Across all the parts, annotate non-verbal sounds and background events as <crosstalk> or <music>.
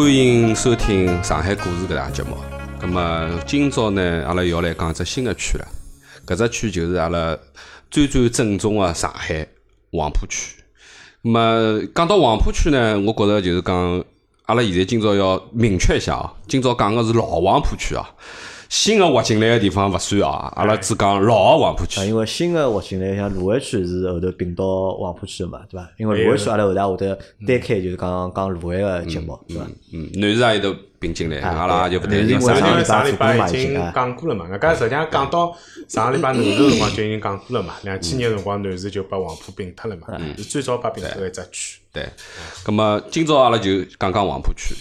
欢迎收听《上海故事》搿档节目。咁么今朝呢，阿拉要来讲只新的区了。搿只区就是阿拉最最正宗的上海黄浦区。咁么讲到黄浦区呢，我觉着就是讲，阿拉现在今朝要明确一下哦，今朝讲的是老黄浦区啊。新的划进来的地方勿算啊，阿拉只讲老的黄浦区。因为新的划进来，像卢湾区是后头并到黄浦区的嘛，对伐？因为卢湾区阿拉后头会得单开，就是讲讲卢湾个节目，对伐？嗯，南市也有头并进来，阿拉就勿谈南市啥为啥上礼拜已经讲过了嘛，搿实际上讲到上个礼拜南市辰光就已经讲过了嘛，两千年辰光南市就把黄浦并脱了嘛，是最早把并脱一只区。对，咁么今朝阿拉就讲讲黄浦区，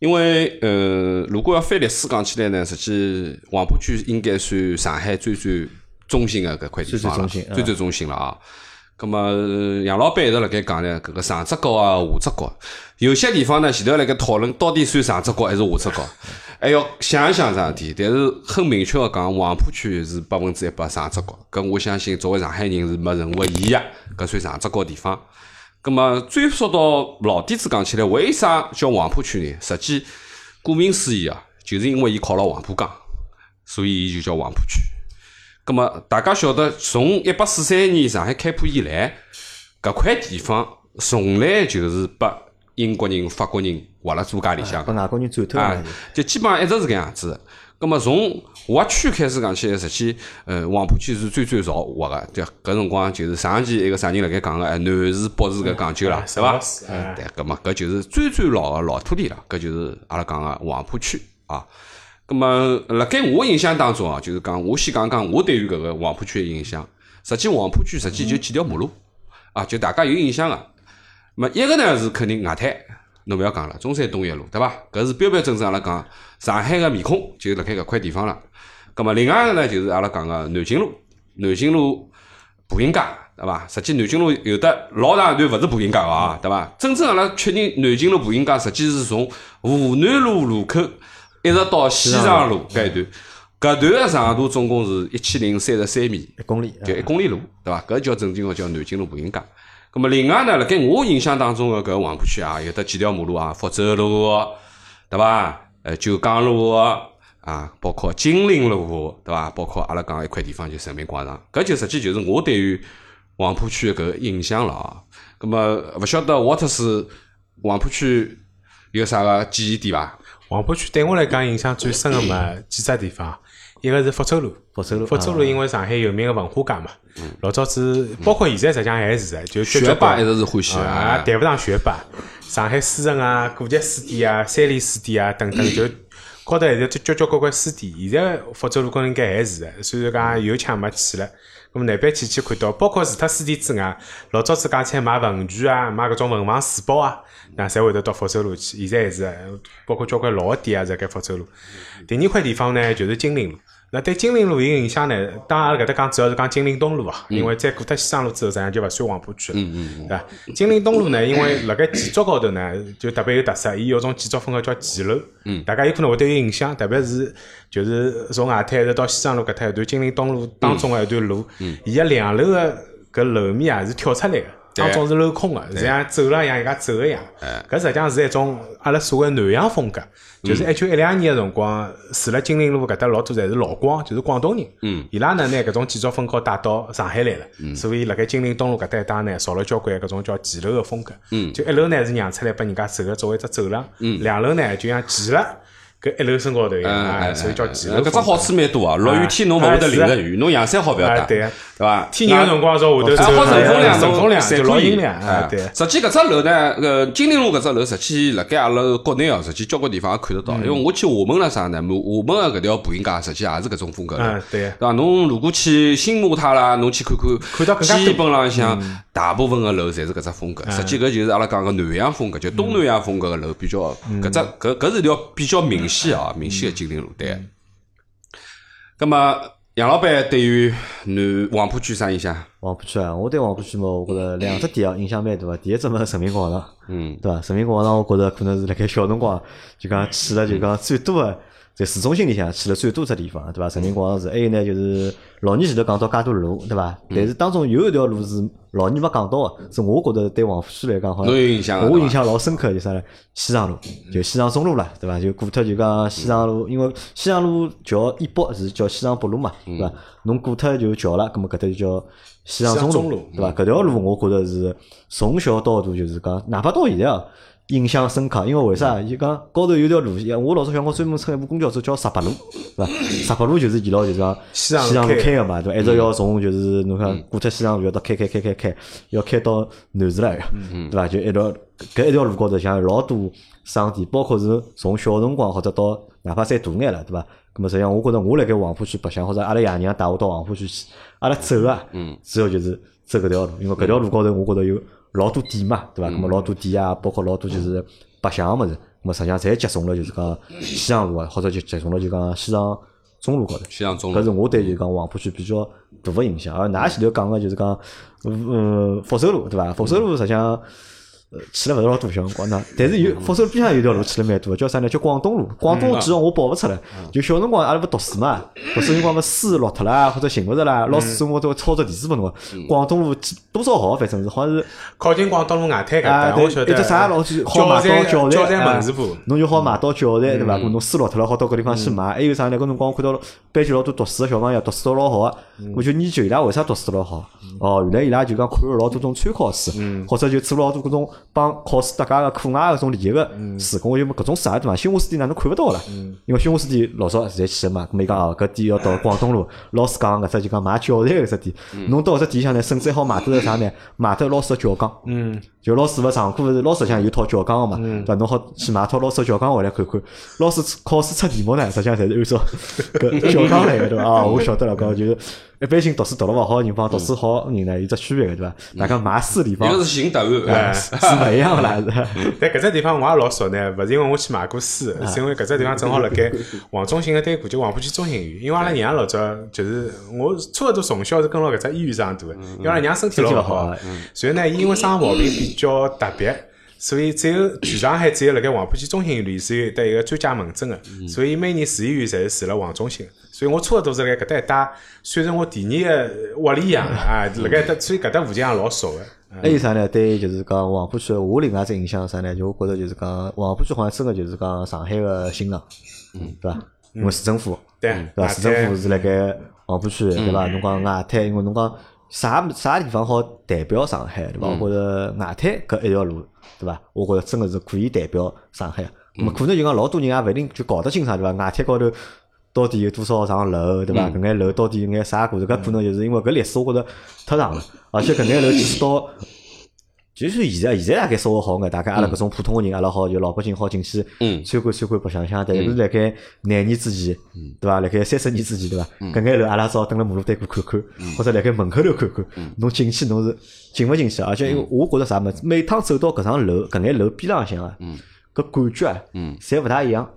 因为呃，如果要翻历史讲起来呢，实际黄浦区应该算上海最最中心的搿块地方了，最最中心最最中心了啊。咁么呃杨老板一直辣盖讲呢，搿个上只角啊，下只角，有些地方呢前头辣盖讨论到底算上只角还是下只角，<laughs> 还要想一想桩事体。但是很明确个讲，黄浦区是百分之一百上只角，搿我相信作为上海人是没任何疑义个，搿算上只角地方。咁么追溯到老底子讲起来，为啥叫黄浦区呢？实际顾名思义啊，就是因为伊靠了黄浦江，所以伊就叫黄浦区。咁么大家晓得，从一八四三年上海开埠以来，搿块地方从来就是拨英国人、法国人划了租界里向拨外国人占脱啊了，，就基本上一直是搿样子的。咁么从划区开始讲起来，实际呃黄浦区是最最早划个，对？搿辰光就是上期一个啥人辣盖讲个，哎，南市北市搿讲究啦，对伐？哎对，搿么搿就是最最老个老土地了，搿就是阿拉讲个黄浦区啊。搿么辣盖我印象当中啊，就是讲我先讲讲我对于搿个黄浦区个印象。实际黄浦区实际就几条马路啊，就大家有印象个。么一个呢是肯定外滩，侬勿要讲了，中山东一路对伐？搿是标标准准阿拉讲上海个面孔，就辣盖搿块地方了。葛么另外一个呢就是阿拉讲个南京路，南京路步行街，对伐？实际南京路有的老长一段勿是步行街个啊，对伐？真正阿拉确认南京路步行街，实际是从湖南路路口一直到西藏路搿一段，搿段个长度总共是一千零三十三米，一公里，就一公里路，对伐？搿叫正经个叫南京路步行街。咁么另外呢，辣盖我印象当中个搿黄浦区啊，有得几条马路啊，福州路，对伐？呃，九江路啊，包括金陵路，对伐？包括阿拉讲一块地方就人民广场，搿就实际就是我对于黄浦区的搿个印象了啊。葛么勿晓得沃特斯黄浦区有啥个记忆点伐？黄浦区对我来讲印象最深个嘛几只地方，一个是福州路。福州路，福州路因为上海有名个文化街嘛，老早子包括现在实际上还是的，就学霸一直是欢喜啊，啊，谈勿上学霸，上海书城啊、古籍书店啊、三联书店啊等等，就高头还是交交关关书店。现在福州路高头应该还是的，虽然讲有腔没气了。咁么那边去去看到，包括除脱书店之外，老早子讲起来买文具啊、买搿种文房四宝啊，那侪会得到福州路去。现在还是个，包括交关老店啊，在盖福州路。第二块地方呢，就是金陵路。那对金陵路有影响呢？当然，阿拉搿搭讲主要是讲金陵东路啊，因为再过脱西藏路之后，实际上就勿算黄浦区了，对伐？金陵东路呢，因为辣盖建筑高头呢，就特别有特色，伊有种建筑风格叫骑楼，大家有可能会得有印象，特别是就是从外滩一直到西藏路搿搭一段金陵东路当中个一段路，伊个两楼个搿楼面啊是跳出来个。当中是镂空个，是像走廊一样，人家走个样。搿实际上是一种阿拉所谓南洋风格，就是一九一两年个辰光，住辣金陵路搿搭老多侪是老广，就是广东人。嗯，伊拉呢拿搿种建筑风格带到上海来了，所以辣盖金陵东路搿搭一带呢，造了交关搿种叫骑楼个风格。嗯，就一楼呢是让出来拨人家走个作为一只走廊，嗯，两楼呢就像骑了搿一楼身高头哎，所以叫几楼。搿只好处蛮多啊，落雨天侬勿会得淋着雨，侬阳伞好勿要打，哎对伐？天热个辰光朝下头走，啊，好乘风凉，乘风凉侪就老阴凉，哎，对。实际搿只楼呢，呃，金陵路搿只楼，实际辣盖阿拉国内哦，实际交关地方也看得到。嗯因为我去厦门了啥呢？厦门个搿条步行街，实际也是搿种风格的嗯，对对伐？侬如果去新马泰啦，侬去看看，看到基本浪向大部分个楼侪是搿只风格。实际搿就是阿拉讲个南洋风格，就东南亚风格个楼比较，嗯搿只搿搿是条比较明显啊，明显个金陵路对。那么杨老板对于南黄浦区啥印象？黄浦区啊，我对黄浦区嘛，我觉着两只点啊印象蛮大个。第一只嘛，人民广场，嗯，对伐？人民广场，我觉着可能是辣盖小辰光就讲去了就讲最多个在市中心里向去了最多只地方，对伐？人民广场是，还有呢就是老年前头讲到介多路，对伐？但是当中有一条路是老年没讲到个，是我觉着对黄浦区来讲好像侬有印象我印象老深刻，就啥呢？西藏路，就西藏中路了，对伐？就过脱就讲西藏路，因为西藏路桥以北是叫西藏北路嘛，对伐？侬过脱就桥了，葛么搿搭就叫西藏中路西藏中路，对伐？搿条路我觉着是从小到大就是讲，哪怕到现在啊。印象深刻，因为为啥？伊讲高头有条路，我老早小辰光专门乘一部公交车叫十八路，对伐？十八路就是沿牢就是讲西藏路开开个嘛，对伐？一直要从就是侬看过脱西藏路要到开开开开开，要开到南市来个，对伐？就一条搿一条路高头像有老多商店，包括是从小辰光或者到哪怕再大眼了，对伐？咁么实际上我觉着我辣盖黄浦区白相，或者阿拉爷娘带我到黄浦区去，阿拉走啊，主要就是走搿条路，因为搿条路高头我觉着有老多点嘛，对伐？咾么老多点啊，包括老多就是白相个物事，咾么实际上侪集中了就是讲西藏路啊，或者就集中了就讲西藏中路高头。西藏中路搿是我对就讲黄浦区比较大个印象。而㑚前头讲个就是讲，嗯，福寿路对伐？福寿路实际上。呃，去了勿是老多小辰光呢，但是有福州边上有条路去了蛮多的，叫啥呢？叫广东路。广东路记号我报勿出来，就小辰光阿拉勿读书嘛，读书辰光勿书落脱啦，或者寻勿着啦，老师中午都会抄只提示拨侬个。广东路多少号？反正是好像是靠近广东路外滩搿啊，搭，对，我晓得。一只啥老师好教买到材教教材啊门市部，侬就好买到教材对伐？侬书落脱了，好到搿地方去买。还有啥呢？搿辰光我看到班级老多读书个小朋友，读书都老好个。我就研究伊拉为啥读书老好。哦，原来伊拉就讲看了老多种参考书，或者就做了老多搿种帮考试搭界个课外个搿种练习个书。咁我就问搿种书啊对伐？新华书店哪能看勿到了？因为新华书店老早侪去个嘛。咁么伊讲哦，搿店要到广东路，老师讲搿只就讲买教材搿只店。侬到搿只店里向呢，甚至还好买得啥呢？买得老师个教纲。嗯，就老师勿上课是老师像有套教纲个嘛，对伐？侬好去买套老师个教纲回来看看。老师考试出题目呢，实际上侪是按照搿教纲来个，对伐？啊，我晓得了，搿就是一般性读书读了勿好个人帮读书好个人呢有只区别个，对伐？大家买书地方一个是寻答哎案，是勿一样个啦。但搿只地方我也老熟呢，勿是因为我去买过书，是因为搿只地方正好辣盖 <laughs> 黄中心个对过，就黄浦区中心医院。因为阿拉娘老早就是我差勿多从小是跟牢搿只医院长大个，因为阿拉娘身体老勿好所以呢，伊因为生毛病比较特别。所以只有全上海只有辣盖黄浦区中心医院里是有得一个专家门诊个，所以每年住医院侪是住辣黄中心。所以我差勿多是辣盖搿搭一带，算成我第二个屋里一样的啊，辣盖搭，所以搿搭附近也老熟个。还有啥呢？对，就是讲黄浦区，我另外一只印象是啥呢？就我觉着就是讲黄浦区好像真个就是讲上海个心脏，嗯，对伐？因为市政府，对对伐？市政府是辣盖黄浦区，对伐？侬讲外滩，因为侬讲啥啥地方好代表上海，对伐？我觉着外滩搿一条路，对伐？我觉着真个是可以代表上海。咁么可能就讲老多人也勿一定就搞得清爽，对伐？外滩高头。到底有多少幢楼，对伐？搿眼楼到底有眼啥故事？搿可能就是因为搿历史，我觉着太长了，而且搿眼楼即使到，<coughs> 就是现在现在大概稍微好眼，大概阿拉搿种普通个人，阿拉好就老百姓好进去嗯参观参观白相相。但是辣盖廿年之前，对伐？辣盖三十年之前，对伐？搿眼楼阿拉只好蹲辣马路对过看看，或者辣盖门口头看看。侬进去侬是进勿进去？而且因为我觉着啥物事，每趟走到搿幢楼搿眼楼边浪向啊，搿感觉啊，侪勿大一样。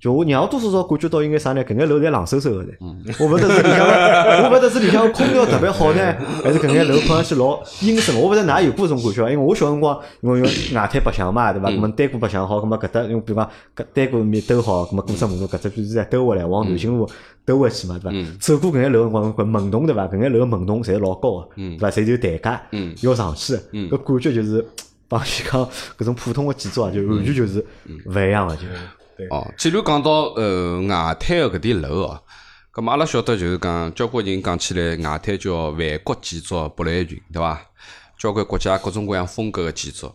就我让我多多少少感觉到应该啥呢？搿眼楼侪冷飕飕个噻。我勿晓得是里向，<laughs> 我勿晓得是里向空调特别好呢，<laughs> 还是搿眼楼看上去老阴森。我勿晓得㑚有过搿种感觉伐？因为我小辰光，因为用外滩白相嘛，对伐？搿么单过白相好，搿么搿搭用比方讲搿单股面兜好，搿么过只马路，搿只就是再兜回来往南京路兜回去嘛，对伐？走过搿眼楼辰光，搿门洞对伐？搿眼楼个门洞侪老高个，对伐？侪有台阶，要上去的，搿感觉就是 <coughs> 帮伊讲搿种普通个建筑啊，就完全就是勿一样个，就。哦，既然讲到呃外滩个搿点楼哦，咁么阿拉晓得就是讲，交关人讲起来外滩叫万国建筑博览群，对伐？交关国家各种各样风格个建筑。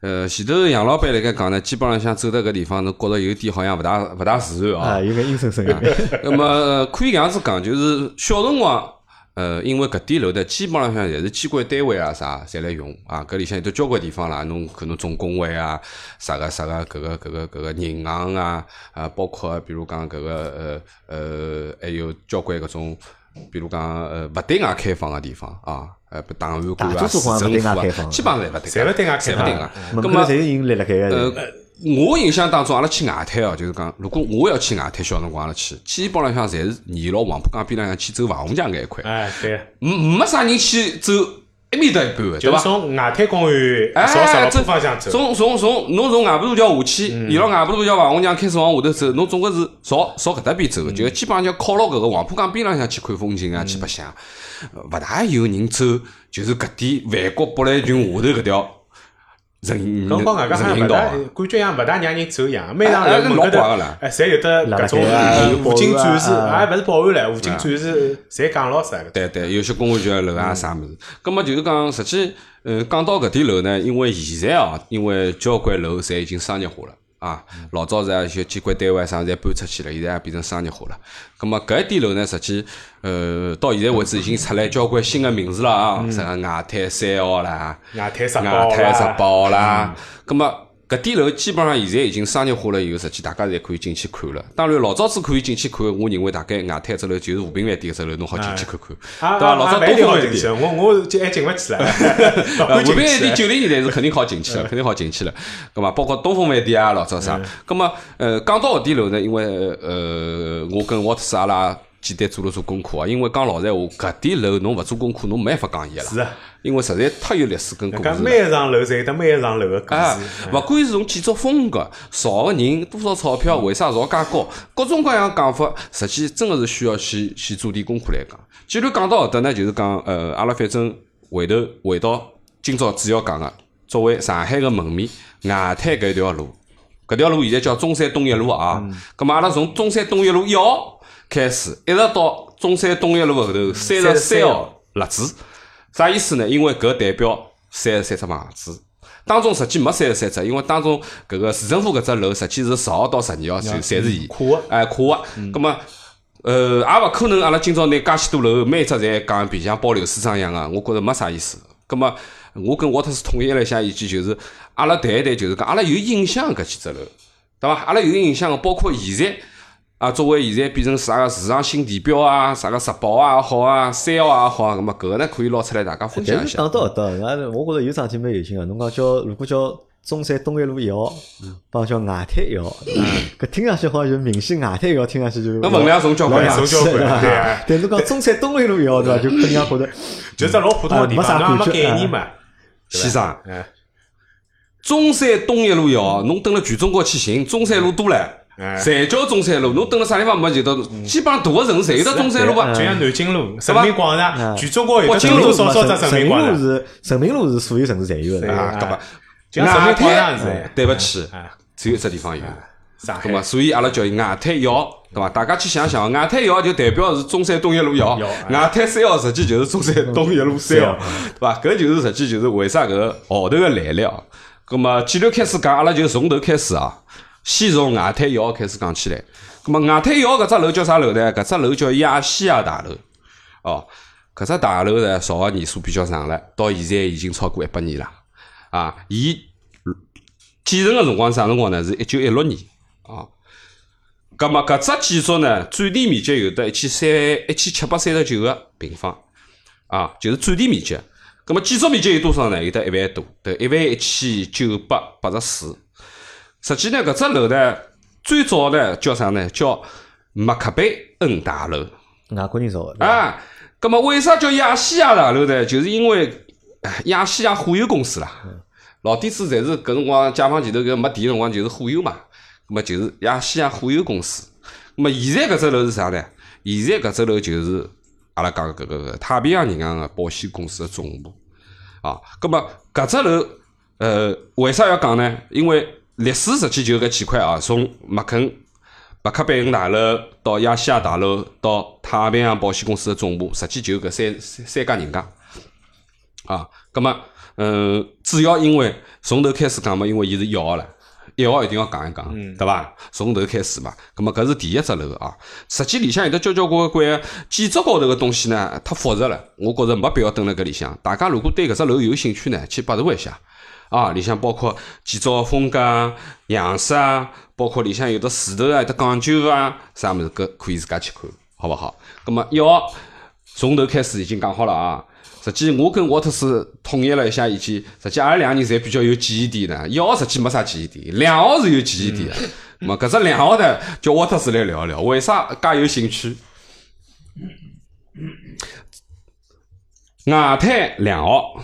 呃，前头杨老板辣盖讲呢，基本上像走到搿地方，侬觉着有点好像勿大勿大自然啊，啊。有眼阴森森个。<laughs> 那么呃可以搿样子讲，就是小辰光，呃，因为搿点楼呢，基本浪向侪是机关单位啊啥，侪来用啊。搿里向有得交关地方啦，侬可能总工会啊，啥个啥个搿个搿个搿个银行啊，啊，包括比如讲搿个呃呃，还有交关搿种，比如讲呃勿对外开放个地方啊，呃，档案馆啊、市政府啊外开放，基本上侪勿对，侪勿对外开放侪勿对外。门口侪有人立辣盖呃个，，我印象当中，阿拉去外滩哦，就是讲，如果我要去外滩，小辰光阿拉去，基本浪向侪是沿牢黄浦江边浪向去走华虹墙搿一块，哎，对，没没啥人去走一面搭一半个，对伐？就是从外滩公园哎，朝十老这浦方向走，从从从侬从外埔大桥下去，沿牢外埔大桥王洪江开始往下头走，侬总归是朝朝搿搭边走的，就基本上就靠牢搿个黄浦江边浪向去看风景啊，去白相，呃勿大有人走，就是搿点万国博览群下头搿条人搿帮外加好像勿大。感觉像勿大让人走一样。每场楼门口头怪个啦，哎，侪有得搿种武警战士，保安啊也勿是保安唻，武警战士侪讲老实个。对对，有些公安局楼啊啥物事，葛么就是讲，实际，呃，讲到搿点楼呢，因为现在哦，因为交关楼侪已经商业化了啊，老早是啊，一些机关单位啊啥侪搬出去了，现在也变成商业化了。葛么搿一点楼呢，实际，呃，到现在为止已经出来交关新的名字了啊，啥个外滩三号啦，外滩十外包滩十啦，包啦，葛么。搿点楼基本上现在已经商业化了以后，实际大家侪可以进去看了。当然，老早子可以进去看，我认为大概外滩只楼就是和平饭店搿只楼，侬好进去看看，啊对伐？老早东风饭店好进去，。我我就还进勿去了，和平饭店。九零年代是肯定好进去了，肯定好进去了。咁嘛，包括东风饭店啊，老早啥。咁么，呃，讲到搿点楼呢，因为呃，我跟沃特斯阿拉简单做了做功课啊，因为讲老实闲话，搿点楼侬勿做功课，侬没办法讲伊个啦。是啊，因为实在太有历史跟故事。每一幢楼侪有得每一幢楼个故啊事。，勿管是从建筑风格、造个人、多少钞票、为啥造介高，各种各样讲法，实际真个是需要去去做点功课来讲。既然讲到搿搭呢，就是讲，呃，阿拉反正回头回到今朝主要讲个，作为上海个门面，外滩搿一条路，搿条路现在叫中山东一路啊。咁么阿拉从中山东一路一号开始，一直到中山东一路后头三十三号立子。啥意思呢？因为搿代表三十三只房子，当中实际没三十三只，因为当中搿个市政府搿只楼实际是十号到十二号就侪是伊，哎跨个，葛么。呃，也勿可能，阿拉今朝拿介许多楼，每一只侪讲一遍，像包流水账一样个，我觉着没啥意思。葛么，我跟沃特斯统一了一下意见，就是阿拉谈一谈，就是讲阿拉有印象搿几只楼，对伐？阿拉有印象个，包括现在啊，作为现在变成啥个市场新地标啊，啥个十宝啊也好啊，三号啊也好啊，咁么搿个呢可以捞出来大家分享一下。到搿搭，俺我觉着有桩事体蛮有劲个。侬讲叫如果叫中山东一路一号，帮叫外滩一号，搿听上去好像就明显外滩一号听上去就那分量重交关老呀重交关对啊但侬讲中山东一路一号对伐？就更加觉得就只老普通个地方没啥概念嘛。先生，哎，中山东一路一号，侬登了全中国去寻，中山路多唻，哎侪叫中山路。侬蹲了啥地方没就到，基本上大个城市侪有得中山路啊对。就像南京路、人民广场，嗯全中国北京路少少只人人民民广场。路是人民路是所有城市侪有的。啊，对搿么就像人民广场是外滩对勿起哎，只有一只地方有。上海咁么，所以阿拉叫伊外滩一号，对伐？大家去想想，外滩一号就代表是中山东一路一号，外滩三号实际就是中山东一路三号，对伐？搿就是实际就是为啥搿个号头个来历哦。咁么，既然开始讲，阿拉就从头开始啊，先从外滩一号开始讲起来。咁么，外滩一号搿只楼叫啥楼呢？搿只楼叫亚细亚大楼。哦，搿只大楼呢，造个年数比较长了，到现在已经超过一百年了。啊，伊建成个辰光啥辰光呢？是一九一六年啊。葛么搿只建筑呢，占地面积有得一千三一千七百三十九个平方啊，就是占地面积。葛么建筑面积有多少呢？有得一万多，得，一万一千九百八十四。实际呢，搿只楼呢，最早呢叫啥呢？叫麦克贝恩大楼。外国人造的。啊，葛么为啥叫亚细亚大楼呢？就是因为哎亚细亚货有公司啦，老底子侪是搿辰光解放前头搿没电辰光就是货有嘛，葛么就是亚细亚货有公司。葛么现在搿只楼是啥呢？现在搿只楼就是阿拉讲搿个搿太平洋银行个保险公司个总部啊。葛么搿只楼呃为啥要讲呢？因为历史实际就搿几块啊，从麦肯麦克贝恩大楼到亚细亚大楼到太平洋保险公司的总部，实际就搿三三三家人家啊。葛么，嗯，主要因为从头开始讲嘛，因为伊是一号了。一号一定要讲一讲，对伐？从头开始嘛，葛么搿是第一只楼啊。实际里向有得交交关关建筑高头个东西呢，太复杂了，我觉着没必要蹲辣搿里向。大家如果对搿只楼有兴趣呢，去百度一下。啊，里向包括建筑风格啊、样式啊，包括里向有的石头啊、有的讲究啊，啥物事搿可以自家去看，好勿好？葛么一号从头开始已经讲好了啊。实际我跟沃特斯统一了一下意见，实际阿拉两个人侪比较有记忆点的。一号实际没啥记忆点，两号是有记忆点的。葛么搿只两号呢，叫沃特斯来聊一聊，为啥介有兴趣？外滩两号，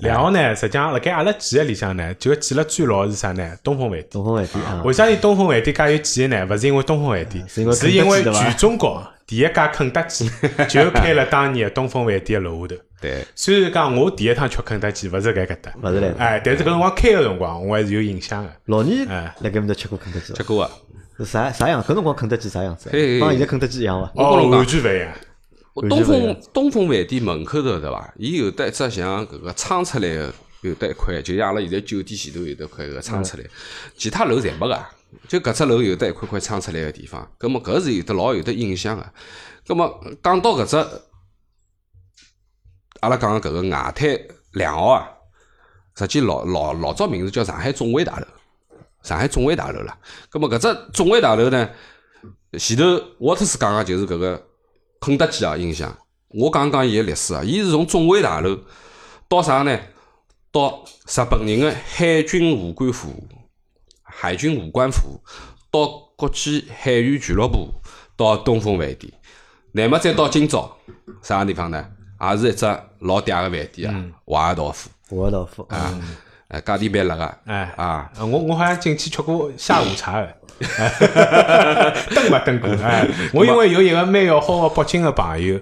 两号呢，实际上辣盖阿拉几个里向呢，就记了最牢是啥呢？东风饭店。东风饭店啊，为啥伊东风饭店介有记忆呢？勿是因为东风饭店，是因为全中国第一家肯德基就开了当年的东风饭店楼下头。<laughs> 对，虽然讲我第一趟吃肯德基勿是搿搿搭，勿是来哎，但是搿辰光开个辰光，我还是有印象个。老倪哎辣盖面搭吃过肯德基伐？结果啊，是啥啥样？搿辰光肯德基啥样子？帮现在肯德基一样伐？哦，完全勿一样。东风东风饭店门口头对伐？伊有得一只像搿个撑出来个，有得一块，就像阿拉现在酒店前头有得块搿个撑出来，其他楼侪没个，就搿只楼有得一块块撑出来个地方。葛末搿是有得老有得印象个。葛末讲到搿只，阿拉讲个搿个外滩两号啊，实际老老老早名字叫上海总会大楼，上海总会大楼啦。葛末搿只总会大楼呢，前头沃特斯讲个就是搿个肯德基啊，印象。我讲讲伊个历史啊，伊是从总会大楼到啥呢？到日本人个海军武官府、海军武官府，到国际海员俱乐部，到东风饭店，乃末再到今朝啥地方呢？也是一只老嗲个饭店啊，华尔道夫华尔道夫啊，哎，价钿蛮辣个哎啊。我我好像进去吃过下午茶的，<laughs> 登没登过？哎，<laughs> 我因为有一个蛮要好的北京的朋友，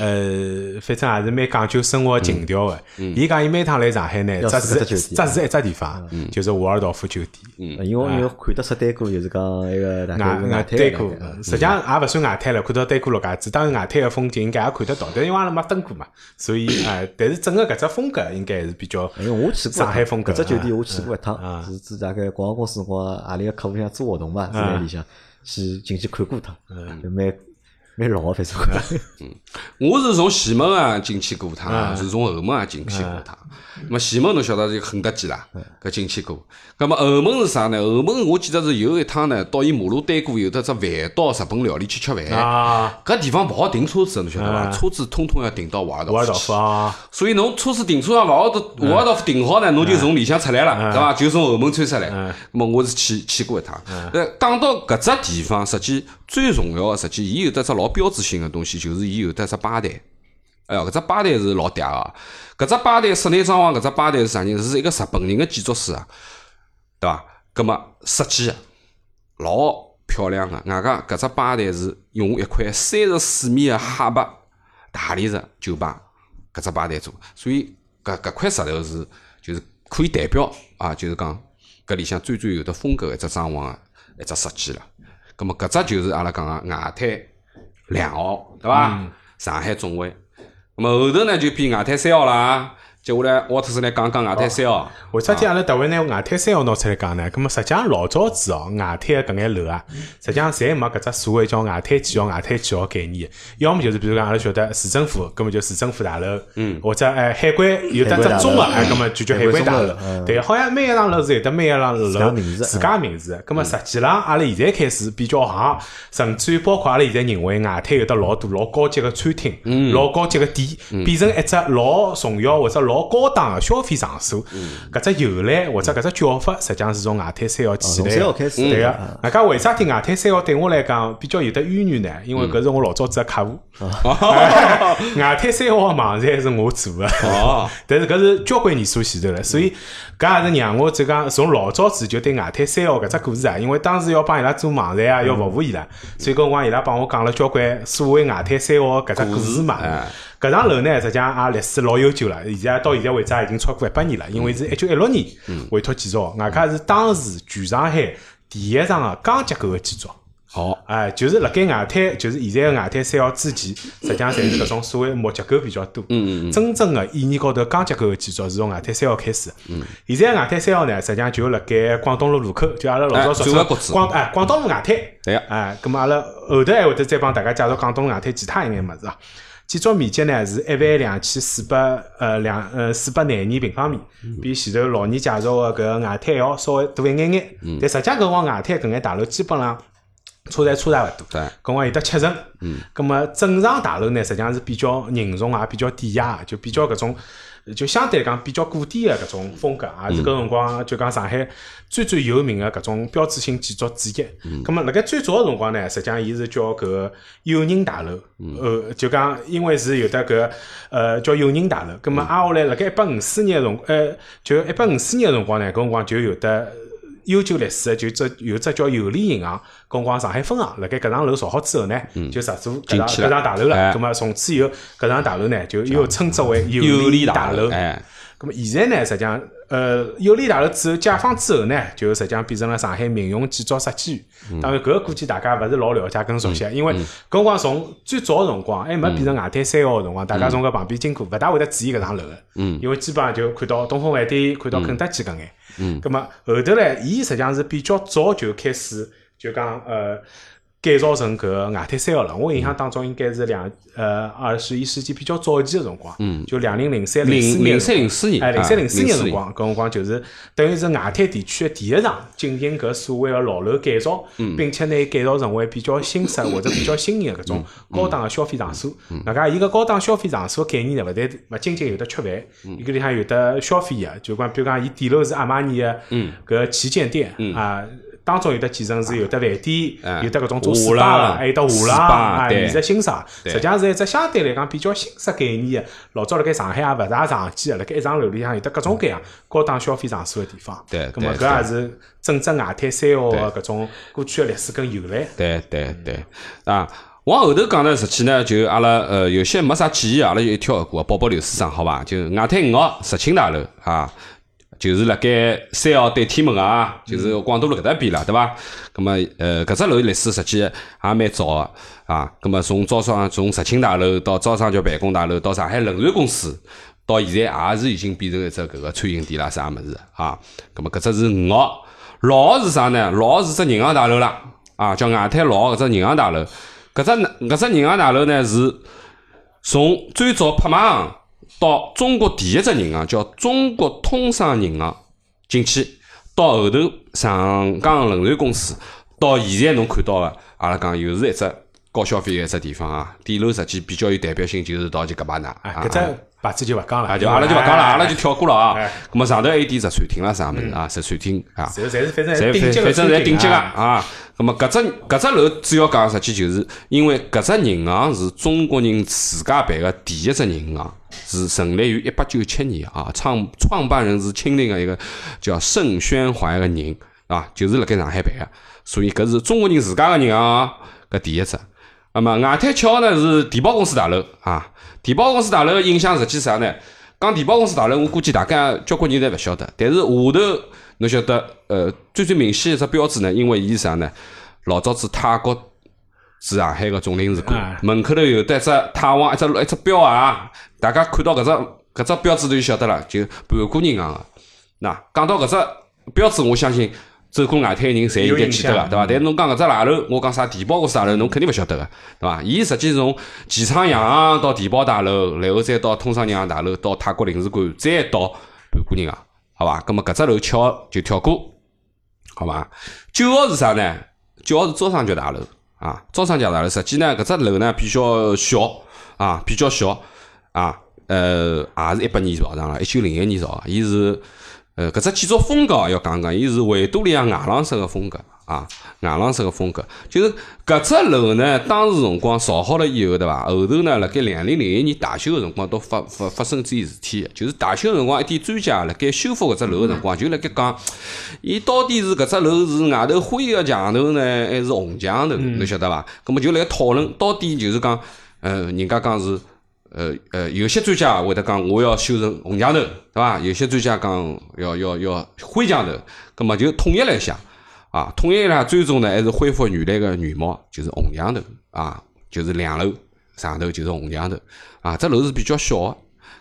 呃，反正也是蛮讲究生活情调的。伊讲伊每趟来上海呢，要只只只是一只地方，就是华尔道夫酒店。因为我有看得出单过，就是讲一个外外滩滩过实际上也勿算外滩了，看到单过陆家嘴，当然外滩个风景应该也看得到，但因为阿拉没登过嘛，所以哎，但是整个搿只风格应该还是比较因为我去过上海风格。搿只酒店我啊去过一趟啊，是指大概广告公司辰光阿里个客户像做活动嘛，是在里向去进去看过趟，就蛮蛮老个，反正我是从前门啊进去过一趟，是从后门啊进去过一趟。那么前门侬晓得是肯德基啦，搿进去过。那么后门是啥呢？后门我记得是有一趟呢，到伊马路对过有得只饭到日本料理去吃饭。啊，搿地方勿好停车子，侬晓得伐？车子通通要停到华尔道道夫所以侬车子停车场勿好到华尔道夫停好呢，侬就从里向出来了，对伐？就从后门穿出来。那么我是去去过一趟。呃，讲到搿只地方，实际最重要个，实际伊有得只老标志性个东西，就是伊有得只吧台。哎哟，搿只吧台是老嗲个，搿只吧台室内装潢搿只吧台是啥人？是一个日本人个建筑师啊，对伐？葛么设计老漂亮个，外加搿只吧台是用一块三十四米个黑白大理石酒吧搿只吧台做，所以搿搿块石头是就是可以代表啊，就是讲搿里向最最有得风格个一只装潢个一只设计了。葛么搿只就是阿拉讲个外滩两号，对伐？上海总会。那么后头呢就变外滩三号了啊。接下来沃特斯来讲讲外滩三号。为啥体阿拉特会拿外滩三号拿出来讲呢？咁么实际上老早子哦，外滩个搿眼楼啊，实际上侪没搿只所谓叫外滩几号、外滩几号概念。要么就是比如讲阿拉晓得市政府，葛么就市政府大楼，嗯，或者哎海关有得只中个，哎，葛么就叫海关大楼。对，好像每一幢楼是有得每一幢楼家名字自家名字。葛么实际上阿拉现在开始比较行，甚至于包括阿拉现在认为外滩有得老多老高级个餐厅，老高级个店，变成一只老重要或者老高档个消费场所。搿只由来或者搿只叫法，实际上是从外滩三号起来三号对个嗯。外加为啥体外滩三号对我来讲比较有得渊源呢？因为搿是我老早子个客户。<laughs> 外滩三号个网站是我做个。哦，<laughs> 但是搿是交关年数前头了，所以搿也是让我就讲从老早子就对外滩三号搿只故事啊，因为当时要帮伊拉做网站啊，要服务伊拉，所以搿辰光伊拉帮我讲了交关所谓外滩三号搿只故事嘛。搿幢楼呢，实际上也历史老悠久了，现在到现在为止也已经超过一百年了，因为是一九一六年委托建造，外加是当时全上海第一幢个钢结构个建筑。好，哎，就是辣盖外滩，就是现在个外滩三号之前，实际上侪是搿种所谓木结构比较多。嗯嗯真正个意义高头钢结构个建筑是从外滩三号开始。嗯。现在外滩三号呢，实际上就辣盖广东路路口，就阿拉老早俗称哎转个广哎广东路外滩。对个哎，咁么阿拉后头还会得再帮大家介绍广东路外滩其他一眼物事啊。建筑面积呢是一万两千四百呃两呃四百廿二平方米，比前头老年介绍个搿个外滩还要稍微大一眼眼。但实际上搿辰光外滩搿眼大楼基本上。差侪差大勿多。对搿光有得七层。嗯。葛末正常大楼呢，实际上是比较人重啊，比较典雅，就比较搿种。就相对来讲比较古典的搿种风格，也是搿辰光就讲上海最最有名的搿种标志性建筑之一。咁么辣盖最早个辰光呢，实际上伊是叫搿个友人大楼，呃，就讲因为是有得搿呃叫友人大楼。咁么挨下来辣盖一八五四年个辰，呃，就一八五四年个辰光呢，搿辰光就有得。悠久历史就只有只叫有利银行，辰光上海分行，辣盖搿幢楼造好之后呢，就入驻搿幢搿幢大楼了。咁么从此以后，搿幢大楼呢就又称之为有利大楼。哎，咁么现在呢，实际上，呃，有利大楼之后解放之后呢，就实际上变成了上海民用建筑设计院。当然，搿个估计大家勿是老了解跟熟悉，因为搿辰光从最早个辰光还没变成外滩三号个辰光，大家从搿旁边经过，勿大会得注意搿幢楼个。嗯。因为基本上就看到东风饭店，看到肯德基搿眼。嗯，咁么后头唻，伊实际上是比较早就开始就讲呃。改造成搿个外滩三号了，我印象当中应该是两呃二十一世纪比较早期个辰光，嗯。就两零零三零四年，零三零四年，哎零三零四年。辰光，搿辰光就是等于是外滩地区的第一场进行搿所谓个老楼改造，并且呢改造成为比较新式或者比较新颖个搿种高档个消费场所。那介伊个高档消费场所概念呢，勿但勿仅仅有得吃饭，伊搿里向有得消费个，就讲比如讲伊底楼是阿玛尼个搿旗舰店啊。当中有的几层是有的饭店，有的搿种做 SPA 还有得画廊啊，艺术欣赏，实际上是一只相对来讲比较新式概念的。老早辣盖上海也勿大常见的，辣盖一幢楼里向有得各种各样高档消费场所的地方。对，咁么搿也是正值外滩三号的搿种过去的历史跟由来。对对对，啊，往后头讲呢，实际呢，就阿拉呃有些没啥记忆，阿拉就一跳而过，报报流水账好伐？就外滩五号石青大楼啊。就是辣盖三号对天门啊，就是广东路搿搭边了，对伐？咁么，呃，搿只楼历史实际也蛮早个啊。咁么，从招商从石青大楼到招商局办公大楼，到上海轮船公司，到现在也是已经变成一只搿个餐饮店啦，啥物事啊？咁么，搿只是五号，六号是啥呢？六号是只银行大楼啦，啊，叫外滩六号搿只银行大楼。搿只搿只银行大楼呢，是从最早拍卖行。到中国第一只银行叫中国通商银行进去，到后头上港轮船公司，到现在侬看到个，阿拉讲又是一只高消费个一只地方啊。底楼实际比较有代表性，就是道奇格巴纳。搿只牌子就勿讲了，就阿拉就勿讲了，阿拉就跳过了啊。咁么上头还有点食餐厅啦，啥物事啊？食餐厅啊，侪是反正侪顶级反正侪顶级个啊。咁么搿只搿只楼主要讲实际就是因为搿只银行是中国人自家办个第一只银行。是成立于一八九七年啊，创创办人是亲临个一个叫盛宣怀个人啊，就是辣盖上海办个，所以搿是中国人自家个人啊搿第一只。那么外滩七号呢是电报公司大楼啊，电报公司大楼个印象实际啥呢？讲电报公司大楼，我估计大家交关人侪勿晓得，但是下头侬晓得，呃，最最明显一只标志呢，因为伊啥呢？老早子泰国。是上海个总领事馆，门口头有得一只泰王一只一只标啊，大家看到搿只搿只标志就晓得了，就盘古银行个。那讲到搿只标志，我相信走过外滩个人侪应该记得个，对伐？但是侬讲搿只大楼，我讲啥地保公司大楼，侬肯定勿晓得个，对伐？伊实际从机场洋行到地保大楼，然后再到通商银行大楼，到泰国领事馆，再到盘古银行，好伐？葛末搿只楼七号就跳过，好伐？九号是啥呢？九号是招商局大楼。啊，招商局大楼，实际呢，搿只楼呢比较小，啊，比较小，啊，呃，也是一八年造上了，一九零一年造，伊是，呃，搿只建筑风格要讲讲，伊是维多利亚外廊式个风格。啊，外廊式个风格，就是搿只楼呢，当时辰光造好了以后，对伐？后头呢，辣盖两零零一年大修个辰光，都发发发生件事体，就是大修辰光，一点专家辣盖修复搿只楼个辰光，就辣盖讲，伊到底是搿只楼是外头灰个墙头呢，还是红墙头？侬晓得伐？葛末就辣讨论，到底就是讲，呃，人家讲是，呃呃，有些专家会得讲，我要修成红墙头，对伐？有些专家讲要要要灰墙头，葛末就统一了一下。啊，统一啦，最终呢还是恢复原来个原貌，就是红墙头啊，就是两楼上头就是红墙头啊。这楼是比较小个，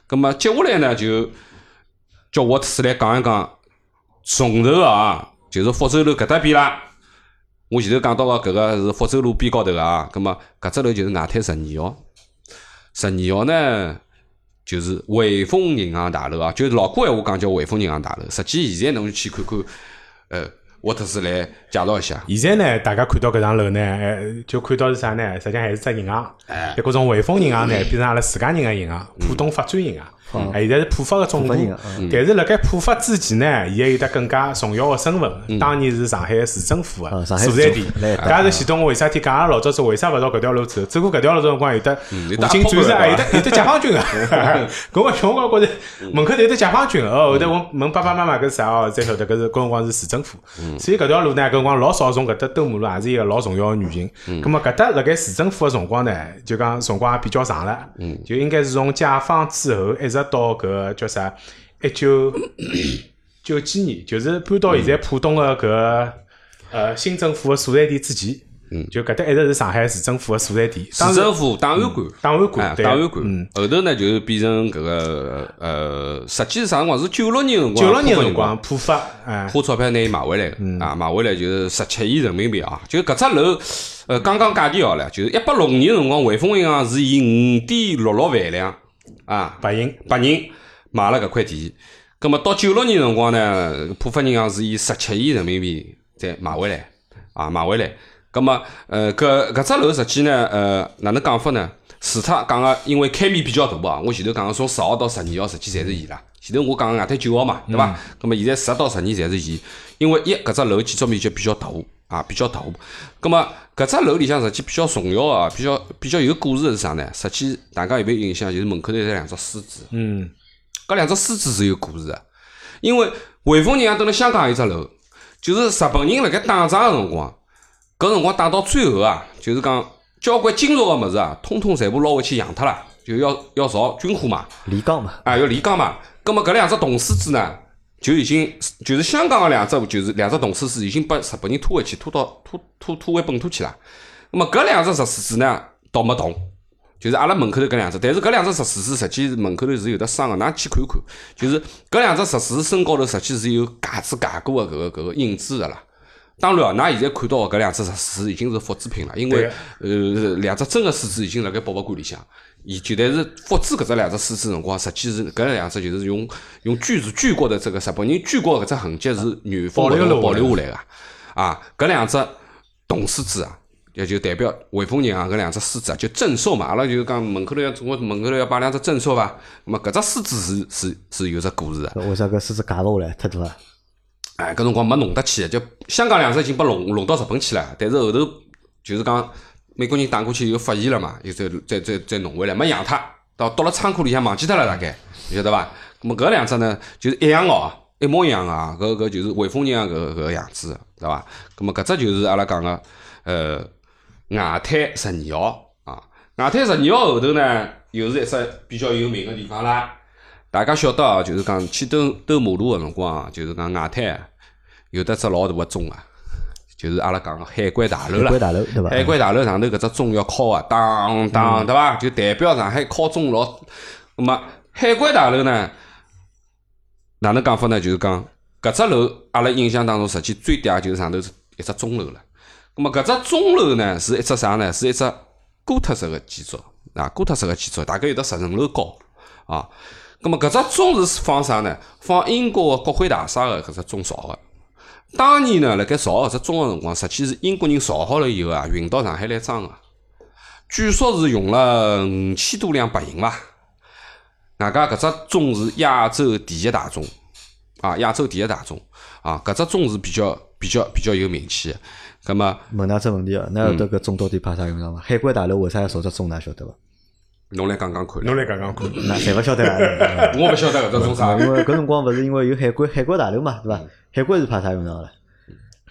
葛么接下来呢就叫我特来讲一讲重头啊，就是福州路搿搭边啦。我前头讲到个搿个是福州路边高头个啊，葛么搿只楼就是外滩十二号，十二号呢就是汇丰银行大楼啊，就是老古闲话讲叫汇丰银行大楼。实际现在侬去看看，呃。沃特斯来介绍一下。现在呢，大家看到搿幢楼呢，哎，就看到是啥呢？实际上还是只银行。哎一个从汇丰银行呢，变成阿拉自家人个银行，浦东发展银行。哎，现在是浦发个总部。但是辣盖浦发之前呢，伊还有得更加重要个身份。当年是上海市政府个啊上海所在地。搿也是系统。我为啥体讲阿拉老早子为啥勿绕搿条路走？走过搿条路辰光有得武警战士有得有得解放军个。<laughs> <laughs> 搿我小辰光觉着门口头有得解放军个，哦，后头我问爸爸妈妈搿是啥哦，才晓得搿是搿辰光是市政府。所以搿条路呢，搿辰光老少从搿搭兜马路，也是一个老重要个原因。葛末搿搭辣盖市政府个辰光呢，就讲辰光也比较长了，就应该是从解放之后一直到搿个叫啥一九九几年，就是搬到现在浦东的搿个呃新政府的所在地之前。嗯就搿搭一直是上海市政府的所在地。市政府档案馆，哎档案馆，，档案馆嗯，，后头呢就变成搿个呃，实际是啥辰光？是九六年辰光，九六年辰光，浦发，哎，花钞票拿伊买回来个，嗯啊，买回来就是十七亿人民币啊！就搿只楼，呃，刚刚价钿好了，就是一八六五年辰光，汇丰银行是以五点六六万两啊，白银，白银买了搿块地。葛末到九六年辰光呢，浦发银行是以十七亿人民币再买回来，啊，买回来。葛末，呃，搿搿只楼实际呢，呃，哪能讲法呢？除脱讲个，因为开面比较大啊，我前头讲个从十号到十二号，实际侪是伊啦。前头我讲个外滩九号嘛，对伐？葛末现在十到十二侪是伊，因为一搿只楼建筑面积比较大啊，比较大。葛么搿只楼里向实际比较重要啊，比较比较有故事的是啥呢？实际大家有没有印象？就是门口头有两只狮子。嗯，搿两只狮子是有故事的，因为汇丰银行蹲辣香港有一只楼，就是日本人辣盖打仗个辰光，搿辰光打到最后啊，就是讲交关金属个物事啊，通通全部捞回去养脱了，就要要造军火嘛，李刚嘛，啊要离港嘛。葛么搿两只铜狮子呢，就已经就是香港个两只，就是两只铜狮子已经被日本人拖回去，拖到拖拖拖回本土去了。那么搿两只石狮子呢，倒没动。就是阿拉门口头搿两只，但是搿两只石狮子实际是门口头是有得伤个，㑚去看看。就是搿两只石狮子身高头实际是有架子架过个搿个搿个印子个啦。当然哦，㑚现在看到个搿两只石狮子已经是复制品了，因为呃两只真个狮子已经辣盖博物馆里向。伊就但是复制搿只两只狮子辰光，实际是搿两只就是用用锯子锯过的这个日本人锯过搿只痕迹是原封不动保留下来个。啊，搿两只铜狮子啊，也就代表汇丰银行搿两只狮子啊，就赠售嘛。阿拉就是讲门口头要我门口头要摆两只赠售伐？那么搿只狮子是是是有只故事的。为啥搿狮子解勿下来太大啊？哎，搿辰光没弄得起，就香港两只已经被弄弄到日本去了，但是后头就是讲美国人打过去又发现了嘛，又再再再再弄回来，没养它，到到了仓库里向忘记脱了大概，你晓得伐？咁么搿两只呢，就是一样哦，一模一样啊，搿搿就是汇丰银行搿搿个样子，对伐？咁么搿只就是阿拉讲个呃外滩十二号啊，外滩十二号后头呢，又是一只比较有名个地方啦。大家晓得啊，就是讲去兜兜马路个辰光啊，就是讲外滩有得只老大个钟啊，就是阿拉讲个海关大楼啦。海关大楼对伐？海关大楼上头搿只钟要敲啊，当当，对伐？就代表上海敲钟老。那么海关大楼呢，哪能讲法呢？就是讲搿只楼，阿拉印象当中实际最嗲就是上头是一只钟楼了。那么搿只钟楼呢，是一只啥呢？是一只哥特式个建筑啊，哥特式个建筑，大概有得十层楼高啊。那么搿只钟是放啥呢？放英国个国会大厦个搿只钟造个。当年呢，辣盖造搿只钟个辰光，实际是英国人造好了以后啊，运到上海来装个。据说是用了五千多辆白银伐。外加搿只钟是亚洲第一大钟，啊，亚洲第一大钟，啊，搿只钟是比较比较比较有名气个。葛么，问㑚只问题哦，㑚晓得搿钟到底派啥用场伐？海关大楼为啥要造只钟？㑚晓得伐？侬来讲讲看。侬来讲讲看。㑚侪勿晓得啊？<laughs> 我勿晓得搿只做啥。因为搿辰光勿是因为有海关海关大楼嘛，对伐？海关是派啥用场了？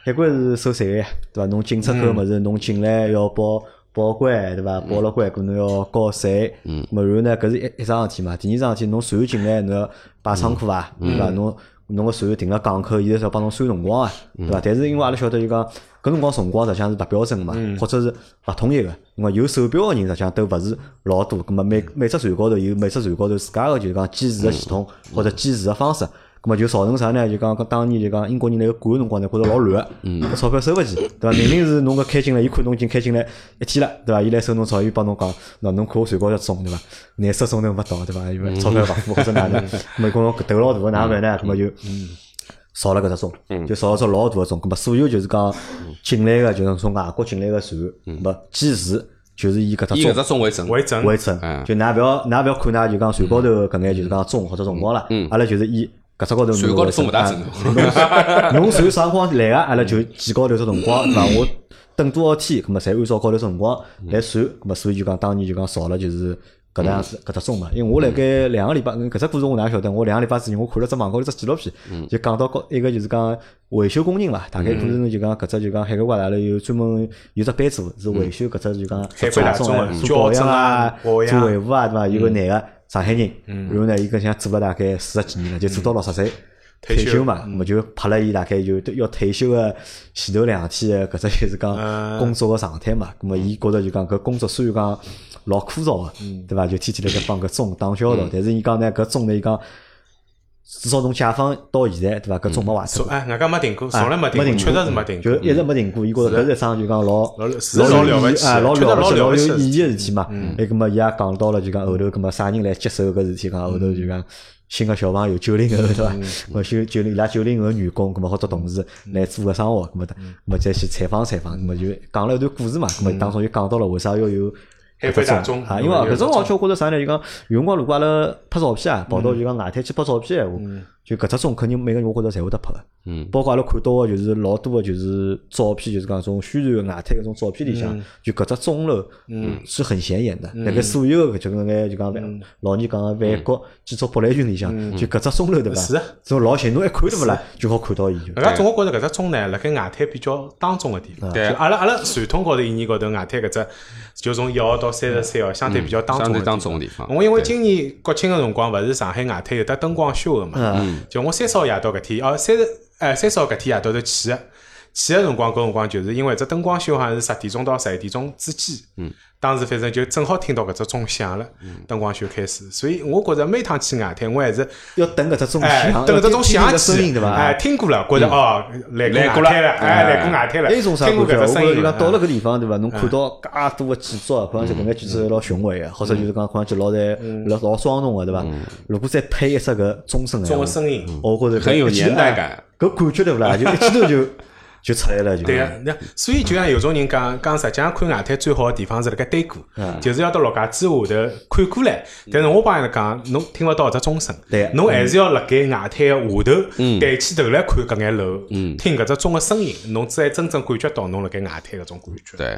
海关是收税个呀，对伐？侬进出口物事，侬进来要报报关，对伐？报了关，搿能要交税。嗯。么然后呢，搿是一一桩事体嘛。第二桩事体，侬船进来，侬要摆仓库伐？对伐？侬侬个船停辣港口，现在是要帮侬算辰光啊，对伐？但是因为阿拉晓得就讲，搿辰光辰光实际上是勿标准个嘛，或者是勿统一个。咁么有手表个人实际上都勿是老多，咁么每每只船高头有每只船高头自家个就是讲计时个系统或者计时个方式。咁么就造成啥呢？就讲当年就讲英国人来管个辰光呢，觉着老乱个，搿钞票收勿起，对伐？明明是侬搿开进来，伊看侬已经开进来一天了，对伐？伊来收侬钞，伊帮侬讲，喏，侬看我船高头钟，对伐？廿四钟头没到，对伐？因为钞票勿付或者哪能，咁么讲侬头老大个哪办呢？咁么就造了搿只钟，就少了只老大个钟。葛末所有就是讲进来个，就是从外国进来个船，葛末计时就是以搿只钟以搿只钟为准。为准。为准。嗯。就㑚勿要㑚勿要看㑚就讲船高头搿眼就是讲钟或者辰光啦，阿拉就是以搿只高头船高头钟勿大准侬 <laughs> 船啥辰光来个，阿拉就记高头只辰光，对伐？我等多少天，葛末侪按照高头辰光来算，葛末所以就讲当年就讲少了就是。搿能样子搿只种嘛，因为我辣盖两个礼拜，嗯搿只故事我哪晓得？我两个礼拜之前我看了只网高头只纪录片，就讲到高一个就是讲维修工人伐，大概可能就讲搿只就讲海关挂阿拉有专门有只班组是维修搿只就讲海关大钟钟啊做保养啊、做维护啊，对伐？有个男个上海人，然后呢，伊搿像做了大概四十几年了，就做到六十岁。退休嘛，咁么就拍了伊大概就要退休个前头两天个搿只就是讲工作个状态嘛。咁么伊觉着就讲搿工作虽然讲老枯燥个，对伐？就天天辣盖帮搿钟打交道，但是伊讲呢，搿钟呢，伊讲至少从解放到现在，对伐？搿钟没坏脱过。从哎，外加没停过，从来没停过，确实是没停过。就一直没停过。伊觉着搿是一桩就讲老老是老了不起啊，老了不起、老有意义个事体嘛。哎，搿么伊也讲到了，就讲后头搿么啥人来接手搿事体，讲后头就讲。新个小朋友九零后对伐？么就九零伊拉九零后员工，搿么或者同事来做个生活，搿么搿么再去采访采访，搿么就讲了一段故事嘛。搿么当中就讲到了为啥要有海搿只关大钟啊？因为搿种有我觉觉着啥呢？就讲有辰光如果阿拉拍照片啊，跑到就讲外滩去拍照片闲话，就搿只钟肯定每个人我觉着侪会得拍。个。嗯，包括阿拉看到个就是老多个就是照片，就是讲种宣传个外滩搿种照片里向，就搿只钟楼，嗯，是很显眼的。辣盖所有个就搿眼就讲老年讲个万国建筑博览群里向，就搿只钟楼对伐？是啊。种老显，侬一看对勿啦，就好看到伊就。人家总我觉着搿只钟呢，辣盖外滩比较当中个地方。对就阿拉阿拉传统高头意义高头，外滩搿只就从一号到三十三号，相对比较当中个相对当中个地方。我因为今年国庆个辰光，勿是上海外滩有得灯光秀个嘛，就我三十号夜到搿天，哦，三十哎三十号搿天夜到头去。去个辰光，搿辰光就是因为只灯光秀好像是十点钟到十一点钟之间。嗯。当时反正就正好听到搿只钟响了，灯光秀开始，所以我觉着每趟去外滩，我还是要等搿只钟哎响，等搿只钟响个声音起，对伐？哎，听过了，觉着哦，来过来过了哎，来过外滩了，还有一种啥听过感觉？我搿只声音觉着到了了。搿地方，对伐？侬看到介多个建筑，看上去搿眼建筑老雄伟个，或者就是讲看上去老在老老庄重个，对伐？如果再配一只搿钟声，钟个声音，我觉着很有年代感。搿感觉对勿啦？就一记头就就出来了，就。对个，那所以就像有种人讲，讲实际上看外滩最好的地方是辣盖对过，就是要到陆家嘴下头看过来。但是我帮人讲，侬听勿到搿只钟声？对，侬还是要辣盖外滩个下头抬起头来看搿眼楼，听搿只钟个声音，侬才真正感觉到侬辣盖外滩搿种感觉。对，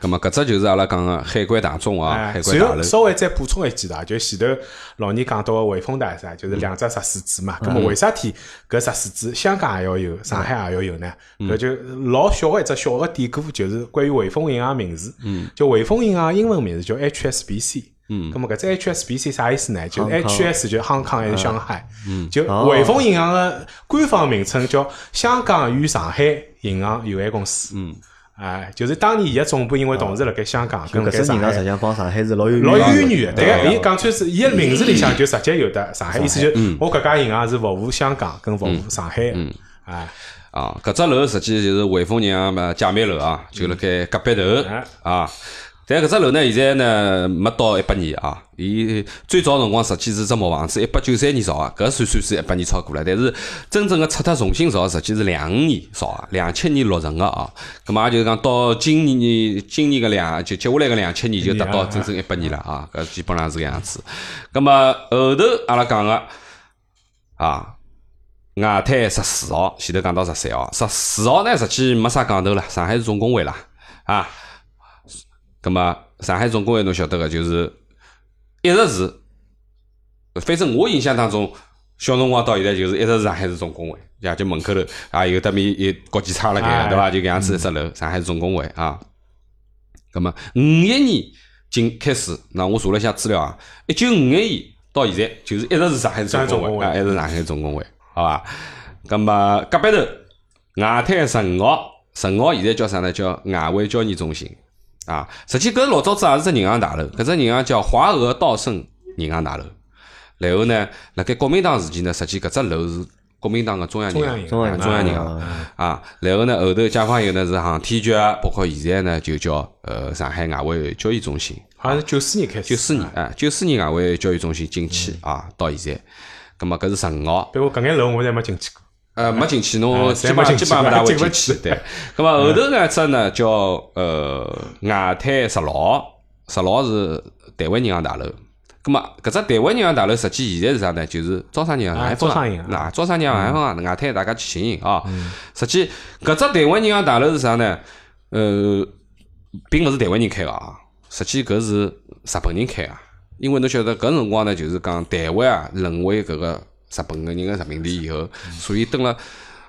咁么搿只就是阿拉讲个海关大钟啊，哎，海关大楼。稍微再补充一句啦，就前头老倪讲到个汇丰大厦，就是两只石狮子嘛。咁么为啥体搿石狮子香港也要有，上海也要有呢？搿就老小个一只小个典故，就是关于汇丰银行名字。嗯，就汇丰银行英文名字叫 HSBC。嗯，咁么搿只 HSBC 啥意思呢？就 HS 就香港还是上海？嗯，就汇丰银行个官方名称叫香港与上海银行有限公司。嗯。哎，就是当年伊个总部因为同时辣盖香港跟辣搿上海银行实际上帮上海是老有老有渊渊源的，对个，伊讲穿是伊个名字里向就直接有的上海，意思就嗯。我搿家银行是服务香港跟服务上海的，哎，啊，搿只楼实际就是汇丰银行嘛姐妹楼啊，就辣盖隔壁头哎啊。但搿只楼呢，现在呢没到一百年啊。伊最早辰光实际是只木房子，一八九三年造啊，搿算算是一百年超过了。但是真正个拆脱重新造，实际是两五年造啊，两七年落成个啊。葛末也就是讲到今年今年个两就接下来个两七年就达到整整一百年了啊。搿基本上是搿样子。葛末后头阿拉讲个啊。外滩十四号，前头讲到十三号，十四号呢，实际没啥讲头了，上海市总工会啦，啊，葛么上海总工会侬晓得个，就是一直是，反正我印象当中，小辰光到现在就是一直是上海市总工会，呀，就门口头啊有得面有国际厂辣盖哎个，对伐？就搿样子一只楼，上海市总工会啊。葛么五一年进开始，那我查了一下资料啊，一九五一年到现在就是一直是上海市总工会啊，一直是上海市总工会，好伐？葛么隔壁头外滩十五号，十五号现在叫啥呢？叫外汇交易中心啊。实际搿老早子也是只银行大楼，搿只银行叫华俄道盛银行大楼。然后呢，辣盖国民党时期呢，实际搿只楼是国民党个中央银行，中央银行啊中央银行啊。然后呢，后头解放以后呢是航天局啊，包括现在呢就叫呃上海外汇交易中心。好像是九四年开始，九四年啊，九四年外汇交易中心进去啊，到现在，葛么搿是十五号。不过搿眼楼我侪没进去过，呃，没进去，侬啊基本上基本上勿大会进去。对，<laughs> 咁么后头呢只呢叫呃外滩十老，十老是台湾银行大楼。咁么搿只台湾银行大楼实际现在是啥呢？就是招商银行招商银行那招商银行海丰行外滩大家去寻寻啊。实际搿只台湾银行大楼是啥呢？呃，并勿是台湾人开个啊，实际搿是日本人开个。因为侬晓得搿辰光呢，就是讲台湾啊沦为搿个日本个人个殖民地以后，所以登了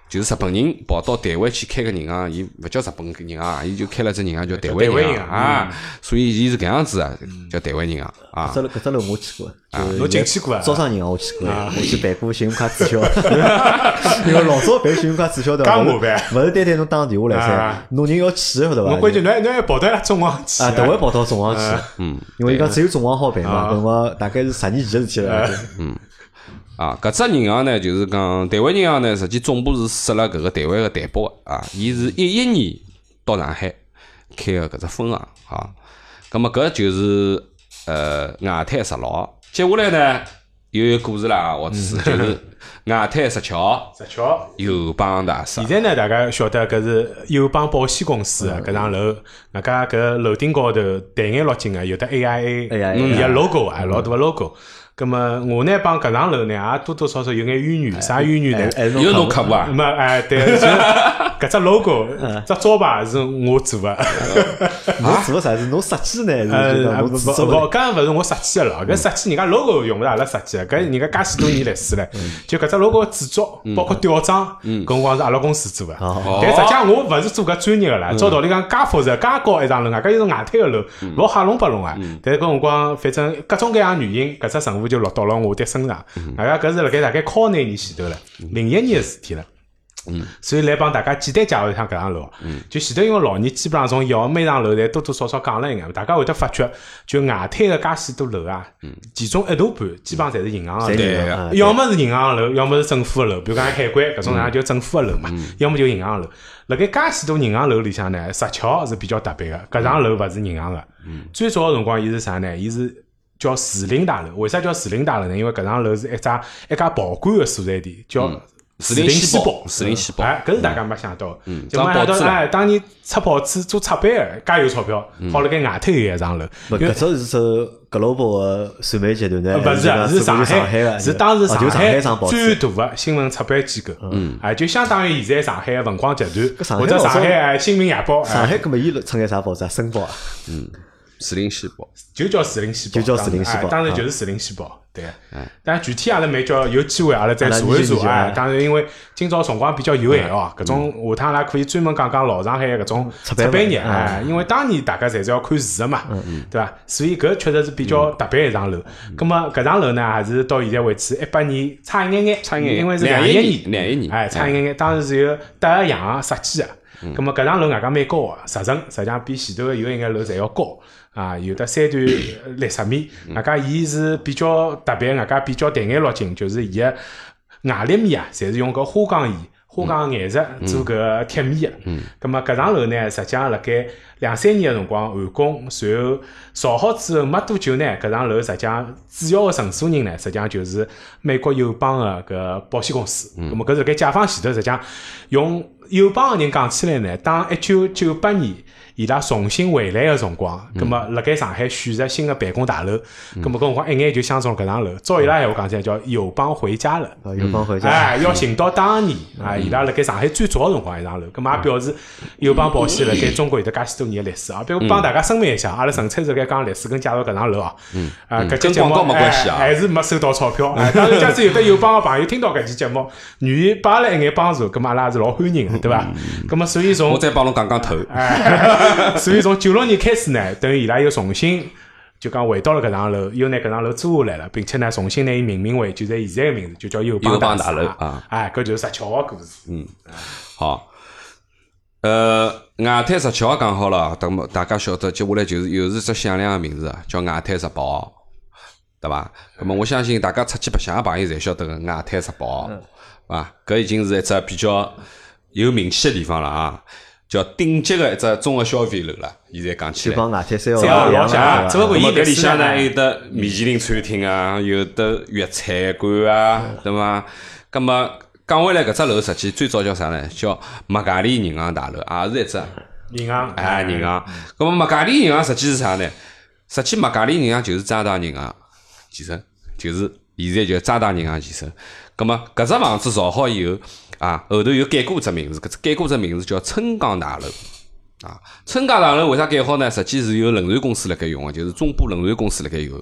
就是日本人跑到台湾去开个银行，伊勿叫日本银行，伊就开了只银行叫台湾银行啊，所以伊是搿样子啊，叫台湾银行啊搿。只搿只楼我去过，就是侬进去过啊招商银行我去过，我去办过信用卡注销，因为老早办信用卡注销的？勿是介麻烦勿是单单侬打电话来噻，侬人要去晓得伐？侬关键侬还侬还跑到中行去啊，都会跑到中行去，嗯，因为伊讲只有中行好办嘛，搿辰光大概是十年前个事体了。嗯啊，搿只银行呢，就是讲台湾银行呢，实际总部是设辣搿个台湾个台北个啊，伊是一一年到上海开个搿只分行啊。葛末搿就是呃外滩十老，接下来呢又有故事了啊，或者是就是外滩石桥石桥。友邦大厦现。在呢，大家晓得搿是友邦保险公司啊，搿幢楼，外加搿楼顶高头淡眼落金个，有的 AIA，AIA 伊个 logo 啊，老大个 logo。葛么我呢帮搿幢楼呢也多多少少有眼渊源，啥渊源呢？有侬客客户啊那？么哎，对，就 <laughs> 搿只 logo，只招牌是我做个。<laughs> 侬做个啥是？侬设计呢？呃，不不不，制作的？搿勿是我设计个咯，搿设计人家 logo 用勿着阿拉设计个，搿人家介许多年历史了，就搿只 logo 个制作，包括吊装，搿辰光是阿拉公司做个。哦但实际上我勿是做搿专业个啦，照道理讲介复杂、介高一幢楼，外加又是外滩个楼，老吓龙八龙啊。但是搿辰光反正各种各样原因，搿只任务就落到了我的身上。外加搿是辣盖大概靠廿年前头了，零一年个事体了。所以来帮大家简单介绍一下搿幢楼。嗯就前头因为老年基本上从一号每幢楼侪多多少少讲了一眼，大家会得发觉，就外滩个介许多楼啊，其中一大半基本上侪是银行个楼。要么是银行楼，要么是政府个楼，比如讲海关搿种上就政府个楼嘛，要么就银行楼。辣盖介许多银行楼里向呢，石桥是比较特别个，搿幢楼勿是银行个。最早个辰光，伊是啥呢？伊是叫士林大楼。为啥叫士林大楼呢？因为搿幢楼是一家一家保管个所在地，叫士林西西宝士林西宝哎，搿是大家没想到嗯，就装没想到报纸了哎，当年出报纸做出版个，介有钞票，好辣盖外头有一幢楼。搿只是首 global 个传媒集团呢？呃，勿是啊，是是上讲上海海，个？是当时上海海上报最。大的新闻出版机构，嗯，哎，就相当于现在上海的文广集团，或者上海哎新民夜报，哎上海搿么伊出眼啥报纸啊？申报啊？嗯士林西宝。就叫士林西报，就叫士林西报当时就是士林西报，对。但具体阿拉没叫有机会阿拉再查一查，啊，当然因为今朝辰光比较有限哦，搿种下趟阿拉可以专门讲讲老上海搿种出版出版业，物哎，因为当年大家侪是要看字的嘛，对伐？所以搿确实是比较特别一幢楼。葛么搿幢楼呢，还是到现在为止一百年差一眼眼，差一眼眼因为是两一年两一年哎，差一眼眼。当时是由德阳设计个。咁么搿幢楼外加蛮高个，十层，实际上比前头个有一眼楼侪要高啊，有的三段六十米，外加伊是比较特别，外加比较淡眼落金，就是伊个外立面啊，侪是用搿花岗岩。花岗岩石做搿个贴面。个，咁么搿幢楼呢，实际上辣盖两三年个辰光完工，随后造好之后没多久呢，搿幢楼实际上主要个承租人呢，实际上就是美国友邦个搿保险公司。咁么搿是辣盖解放前头，实际上用友邦个人讲起来呢，当一九九八年伊拉重新回来个辰光，葛么辣盖上海选择新个办公大楼，葛么搿辰光一眼就相中搿幢楼。照伊拉闲话讲起来，叫友邦回家了。啊，有帮回家。哎，要寻到当年啊，伊拉辣盖上海最早个辰光一幢楼，葛末也表示友邦保险辣盖中国有得介许多年个历史啊。比如帮大家声明一下，阿拉纯粹是辣盖讲历史跟介绍搿幢楼啊。嗯。啊，搿期节目没关系啊哎还是没收到钞票。哎，当然，假使有得友邦个朋友听到搿期节目，愿意帮阿拉一眼帮助，葛末阿拉也是老欢迎个，对伐？咁么所以从我再帮侬讲讲头。哎，<laughs> 所以从九六年开始呢，等于伊拉又重新就讲回到了搿幢楼，又拿搿幢楼租下来了，并且呢，重新拿伊命名为就在现在个名字，就叫友邦大楼啊。哎，搿就是石桥个故事。好，呃，外滩十七号讲好了，等么大家晓得，接下来就是又是只响亮个名字，叫外滩十八号，对伐？那么我相信大家出去白相个朋友侪晓得个外滩十八号，啊，搿已经是一只比较有名气的地方了啊，叫顶级个一只综合消费楼了。现在讲起来，外滩三号老乡的，只不过伊搿里向呢有得米其林餐厅啊，有得粤菜馆啊，对伐？咁么讲回来，搿只楼实际最早叫啥呢？叫麦加利银行大楼，也是一只银行哎银行。葛么麦加利银行实际是啥呢？实际麦加利银行就是渣打银行其实，就是现在叫渣打银行前身。葛末搿只房子造好以后啊，后头又改过只名字，搿只改过只名字叫春江大楼。啊，春江大楼为啥改好呢？实际是由轮船公司辣盖用个，就是中部轮船公司辣盖用。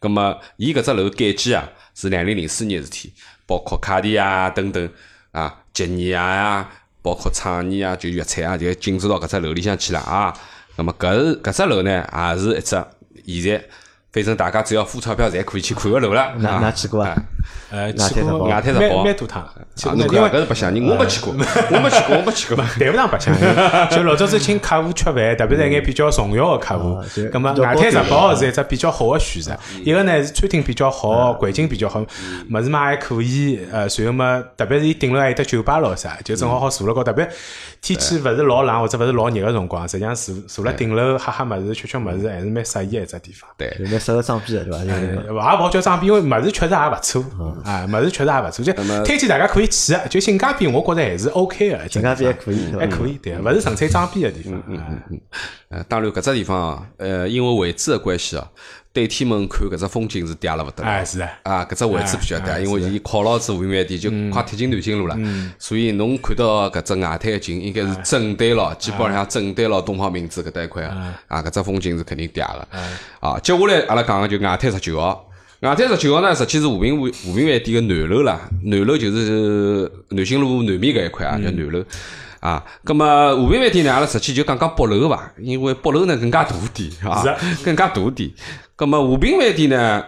葛末伊搿只楼改建啊，是两零零四年事体，包括卡地亚等等啊，吉尼亚呀，包括创意啊，就粤菜啊，就进驻到搿只楼里向去了啊。葛末搿是搿只楼呢，也是一只现在反正大家只要付钞票，侪可以去看个楼了。哪啊哪去过。啊？呃，外去过外滩十堡蛮蛮多趟，去啊，过因为侬搿搿是白相人，我没去过，我没去过，我没去过。谈勿上白相，就老早子请客户吃饭，特别是一眼比较重要的客户。啊就，咁么比较外滩十高端堡是一只比较好的选择。一个呢是餐厅比较好，环境比较好，物事嘛还可以，呃，随后嘛，特别是伊顶楼还有得酒吧咯啥，就正好好坐辣高，特别天气勿是老冷或者勿是老热个辰光，实际上坐坐辣顶楼喝喝物事、吃吃物事，还是蛮适宜的一只地方。对，蛮适合装逼的，对伐？也勿好叫装逼，因为物事确实也勿错，啊，物事确实也勿错，就推荐大家可以去个，就性价比，我觉着还是 OK 的，性价比还可以，还可以，对，勿是纯粹装逼个地方。嗯嗯呃，当然搿只地方啊，呃，因为位置个关系啊，对天门看搿只风景是嗲了勿得了。哎，是的。啊，搿只位置比较哎嗲，因为伊靠牢子无云饭店，就快贴近南京路了，所以侬看到搿只外滩的景，应该是正对牢，基本上正对牢东方明珠搿搭一块啊，啊，搿只风景是肯定嗲个。啊，接下来阿拉讲个就外滩十九号，外滩十九号呢，实际是和平和和平饭店个南楼啦，南楼就是南新路南面搿一块啊，叫南楼。啊，葛么和平饭店呢，阿拉实际就讲讲北楼伐，因为北楼呢更加大点啊是啊，更加大点。葛么和平饭店呢，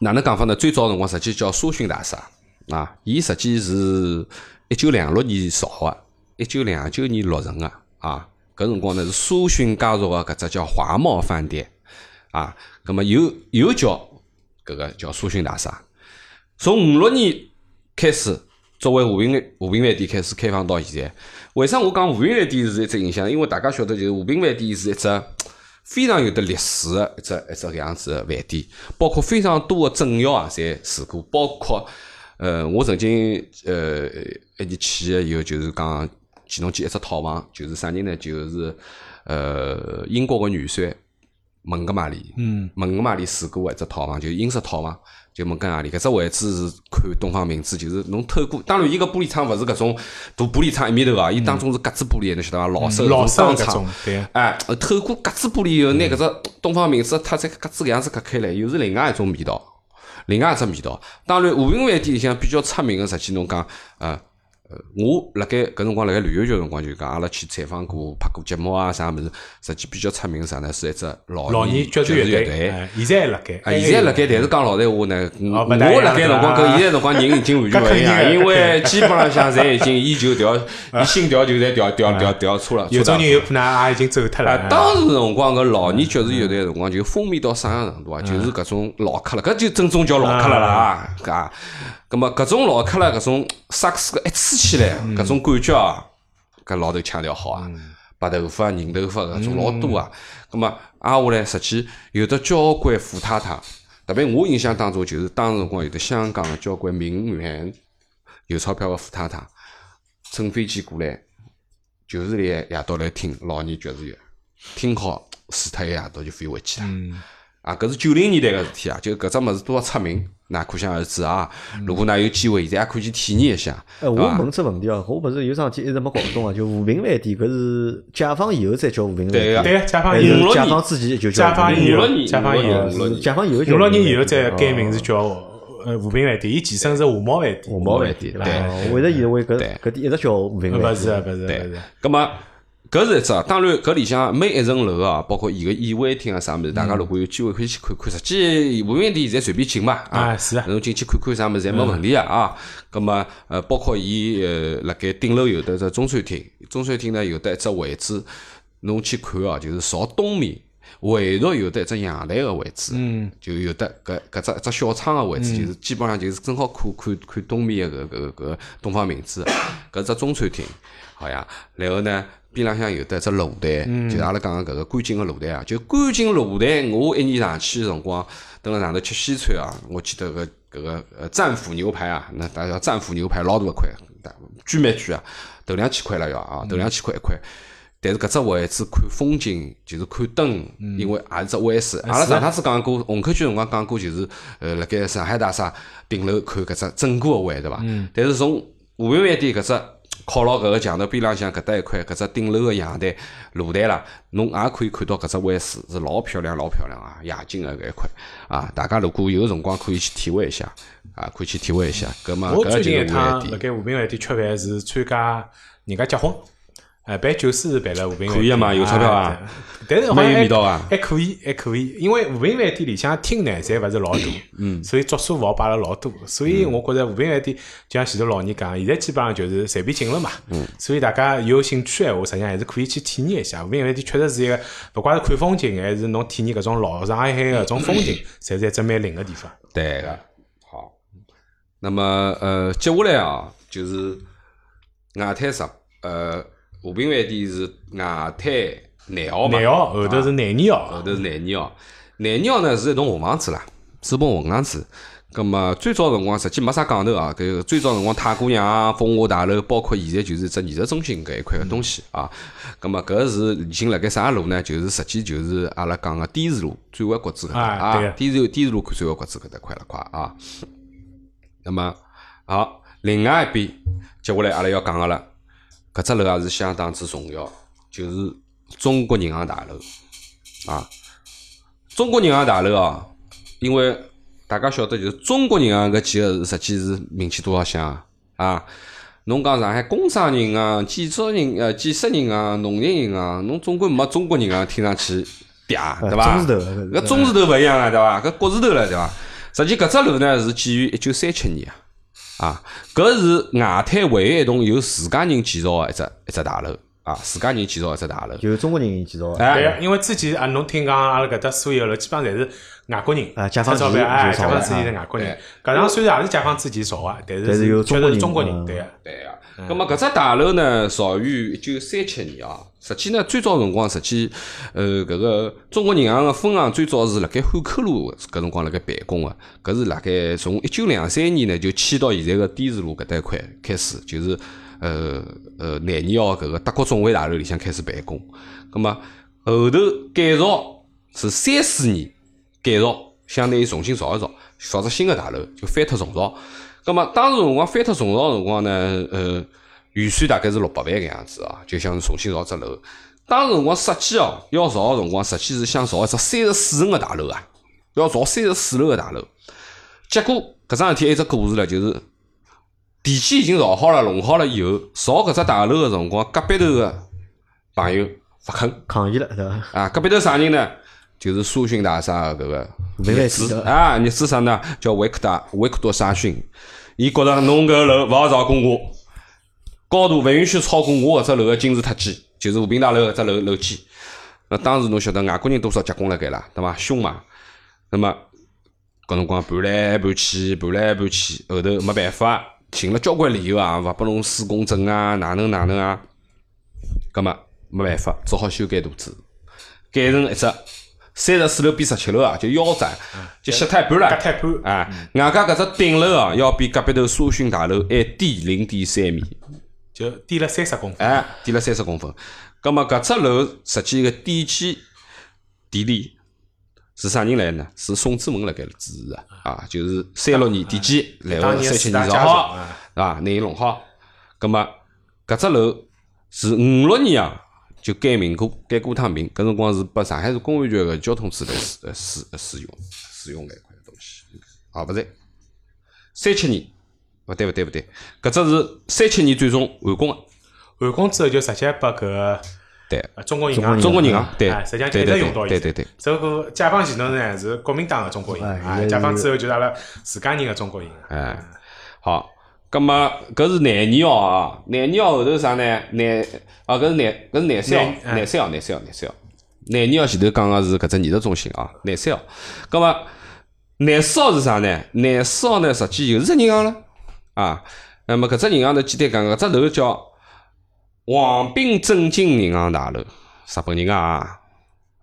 哪能讲法呢？最早辰光实际叫苏逊大厦啊，伊实际是一九两六年造个，一九两九年落成个啊。搿辰光呢是苏逊家族个搿只叫华茂饭店啊，葛么又又叫搿个叫苏逊大厦。从五六年开始，作为和平和平饭店开始开放到现在。为啥我讲和平饭店是一只影响？因为大家晓得，就是和平饭店是一只 <tsk> 非常有得历史的一只一只搿样子的饭店，包括非常多的政要啊，侪住过，包括呃，我曾经呃一年去了以后，就是讲其中间一只套房，就是啥人呢？就是呃英国个元帅蒙哥马利，嗯，蒙哥马利住过一只套房，就是英式套房，就问讲何里搿只位置是看东方明珠，就是侬透过，当然伊个玻璃窗勿是搿种大玻璃窗一面头啊，伊当中是格子玻璃，侬晓得伐？老式老式窗，对哎，透过格子玻璃以后，拿搿只东方明珠它再格子搿样子隔开来，又是另外一种味道，另外一只味道。当然，和平饭店里向比较出名个，实际侬讲，呃。呃，我辣盖搿辰光辣盖旅游局辰光就讲，阿拉去采访过、拍过节目啊啥物事，实际比较出名个啥呢？是一只老老年爵爵士乐队。哎现在还辣盖，啊，现在辣盖，但是讲老实闲话呢，我辣盖辰光跟现在辰光人已经完全勿一样，因为 <laughs> 基本浪向侪已经伊就 <laughs> 调，伊心调就侪调调调调错了。有种人有可能也已经走脱了啊，。当时辰光搿老年爵士乐队辰光就风靡到啥样程度啊？就是搿种老客了，搿就正宗叫老客了啦啊！葛种老客了，搿种萨克斯个一吹起来，搿种感觉啊，搿老头腔调好啊，白头发、银头发搿种老多啊。葛末挨下来，实际有的交关富太太，特别我印象当中，就是当时辰光有的香港的交关名媛、有钞票个富太太，乘飞机过来。就是来夜到来听老年爵士乐，听好除脱一夜到就飞回去了。啊，搿是九零年代个事体啊，就搿只物事多少出名，那可想而知啊。如果那有机会，现在也可以去体验一下。哎，我问只问题哦，我勿是有桩事体一直没搞懂啊，就和平饭店搿是解放以后才叫和平饭对个店，对，解放还以后，是解放之前就叫解放以后，五六年解放以后五六，年解放以后叫五六年以后再改名字叫呃和平饭店，伊前身是华茂饭店。华茂饭店，对。伐我一直以为搿对。搿店一直叫和平饭店，勿是勿是勿对。是，，葛么搿是一只，当然搿里向每一层楼啊，包括伊个宴会厅啊啥物事，大家如果有机会可以去看看。实际和平店现在随便进嘛，啊是啊侬进去看看啥物事侪没问题啊啊。葛么呃，包括伊呃辣盖顶楼有得只中餐厅，中餐厅呢有得一只位置，侬去看哦，就是朝东面。唯独有得一只阳台个位置，嗯，就有得搿搿只一只小窗个位置，就是基本上就是正好看看看东面个搿搿搿东方明珠，搿只中餐厅，好呀。然后呢，边浪向有得一只露台，就是阿拉讲个搿个观景个露台啊，就观景露台，我一年上去个辰光，蹲辣上头吃西餐啊，我记得搿搿个呃战斧牛排啊，那大家叫战斧牛排老大一块，大巨蛮巨啊，头两千块了要啊，头两千块一块。但是搿只位置看风景，就是看灯，因为也是只位置。阿拉上趟子讲过，虹口区辰光讲过，就是呃，辣盖上海大厦顶楼看搿只整个个位，对伐？但是从和平饭店搿只靠牢搿个墙头边浪向搿搭一块，搿只顶楼个阳台、露台啦，侬也可以看到搿只位置是老漂亮、老漂亮啊，夜景个搿一块啊。大家如果有辰光可以去体会一下啊，可以去体会一下。搿么搿我最近就是一趟辣和平饭店。盖和平饭店吃饭是参加人家结婚，哎，办酒肆是办了和平饭店。可以啊嘛有钞票啊对但是好蛮像还有味道啊。还可以，还可以，因为和平饭店里向厅呢，侪勿是老大，嗯，所以桌数勿好摆了老多，所以我觉着和平饭店就像前头老倪讲，现在基本上就是随便进了嘛，嗯，所以大家有兴趣闲话，实际上还是可以去体验一下。和平饭店确实是一个，勿怪是看风景，还是侬体验搿种老上海个搿种风景，侪是一只蛮灵个地方。对个，好。那么呃，接下来啊，就是外滩上，呃，和平饭店是外滩南澳嘛，南澳后头是南泥后，头是南泥澳。南泥澳呢是一栋红房子啦，是一栋红房子。葛么最早辰光实际没啥讲头啊，搿个最早辰光太古洋、风华大楼，包括现在就是只艺术中心搿一块个东西啊。葛么搿是已经辣盖啥路呢？就是实际就是阿拉讲个滇池路转弯角子搿搭啊滇池滇池路转弯角子搿搭块了块啊。那么好，另外一边，接下来阿拉要讲个了，搿只楼也是相当之重要，就是中国银行大楼啊。中国银行大楼啊，因为大家晓得，就是中国银行搿几个字，实际是名气多少响啊？啊，侬讲上海工商银行、建设银呃建设银行、农业银行，侬总归没中国银行听上去嗲，对伐？中字头搿搿中字头勿一样啊，对伐？搿国字头了，对伐？实际搿只楼呢是建于一九三七年啊，啊，搿是外滩唯一一栋由自家人建造个一只一只大楼啊，自家人建造一只大楼。就是中国人建造的。哎对个，因为之前啊，侬听讲阿拉搿搭所有楼基本上侪是外国人，啊解放前钞票哎，就造的解放之前是外国人。搿场虽然也是解放之前造个，但是是有确实是中中国人国人，对个。对个，葛末搿只大楼呢，造于一九三七年啊。实际呢，最早辰光，实际呃，搿个中国银行个分行最早是辣盖汉口路搿辰光辣盖办公个，搿是辣盖从一九两三年呢就迁到现在个滇池路搿搭一块开始，就是呃呃南泥澳搿个德国总会大楼里向开始办公。葛末后头改造是三四年改造，相当于重新造一造，造只新个大楼，就翻脱重造。葛末当时辰光翻脱重造辰光呢，呃，预算大概是六百万搿样子啊，就想重新造只楼。当时辰光设计哦，要造个辰光，实际是想造一只三十四层个大楼啊，要造三十四楼个大楼。结果搿桩事体还有一只故事了，就是地基已经造好了、弄好了以后，造搿只大楼个辰光，隔壁头个朋友勿肯。抗议了，对伐？啊，隔壁头啥人呢？就是苏洵大厦个搿个业主啊，业主啥呢？叫维克达维克多沙逊。伊觉着侬搿楼勿好造公我，高度勿允许超过我搿只楼个金字塔基，就是和平大楼搿只楼楼基。那当时侬晓得外国人多少结棍辣盖啦，对伐？凶嘛。那么搿辰光搬来搬去，搬来搬去，后头没办法，寻了交关理由啊，勿拨侬施工证啊，哪能哪能啊。葛么没办法，只好修改图纸，改成一只三十四楼变十七楼啊，就腰斩，就削脱一半隔了。太盘，啊，外加搿只顶楼啊，要比隔壁头苏洵大楼还低零点三米，就低了三十公分。哎，低了三十公分。葛么搿只楼实际个地基地理是啥人来呢？是宋之门辣盖支持的啊，就是三六年地基，然后三七年造好，啊对伐？拿伊弄好。葛么搿只楼是五六年啊就改名过，改过趟名。搿辰光是拨上海市公安局个交通支队使使使用使用搿一块东西。啊，勿对，三七年，勿对勿对勿对，搿只是三七年最终完工个。完工之后就直接拨搿个对，呃中国银行，中国银行对哎实际上就一对对直用到现在。对对对这个解放前头呢是国民党个中国银行，解放之后就是阿拉自家人个中国银行。哎，好，葛么搿是廿二号啊，廿二号后头啥呢？廿啊，搿是廿搿是廿三澳，南南三号，廿三号，廿三号。廿二号前头讲个是搿只艺术中心啊，廿三号。葛么廿四号是啥呢？廿四号呢，实际又是只银行了啊。那么搿只银行呢简单讲，搿只楼叫黄斌正金银行大楼，日本人啊，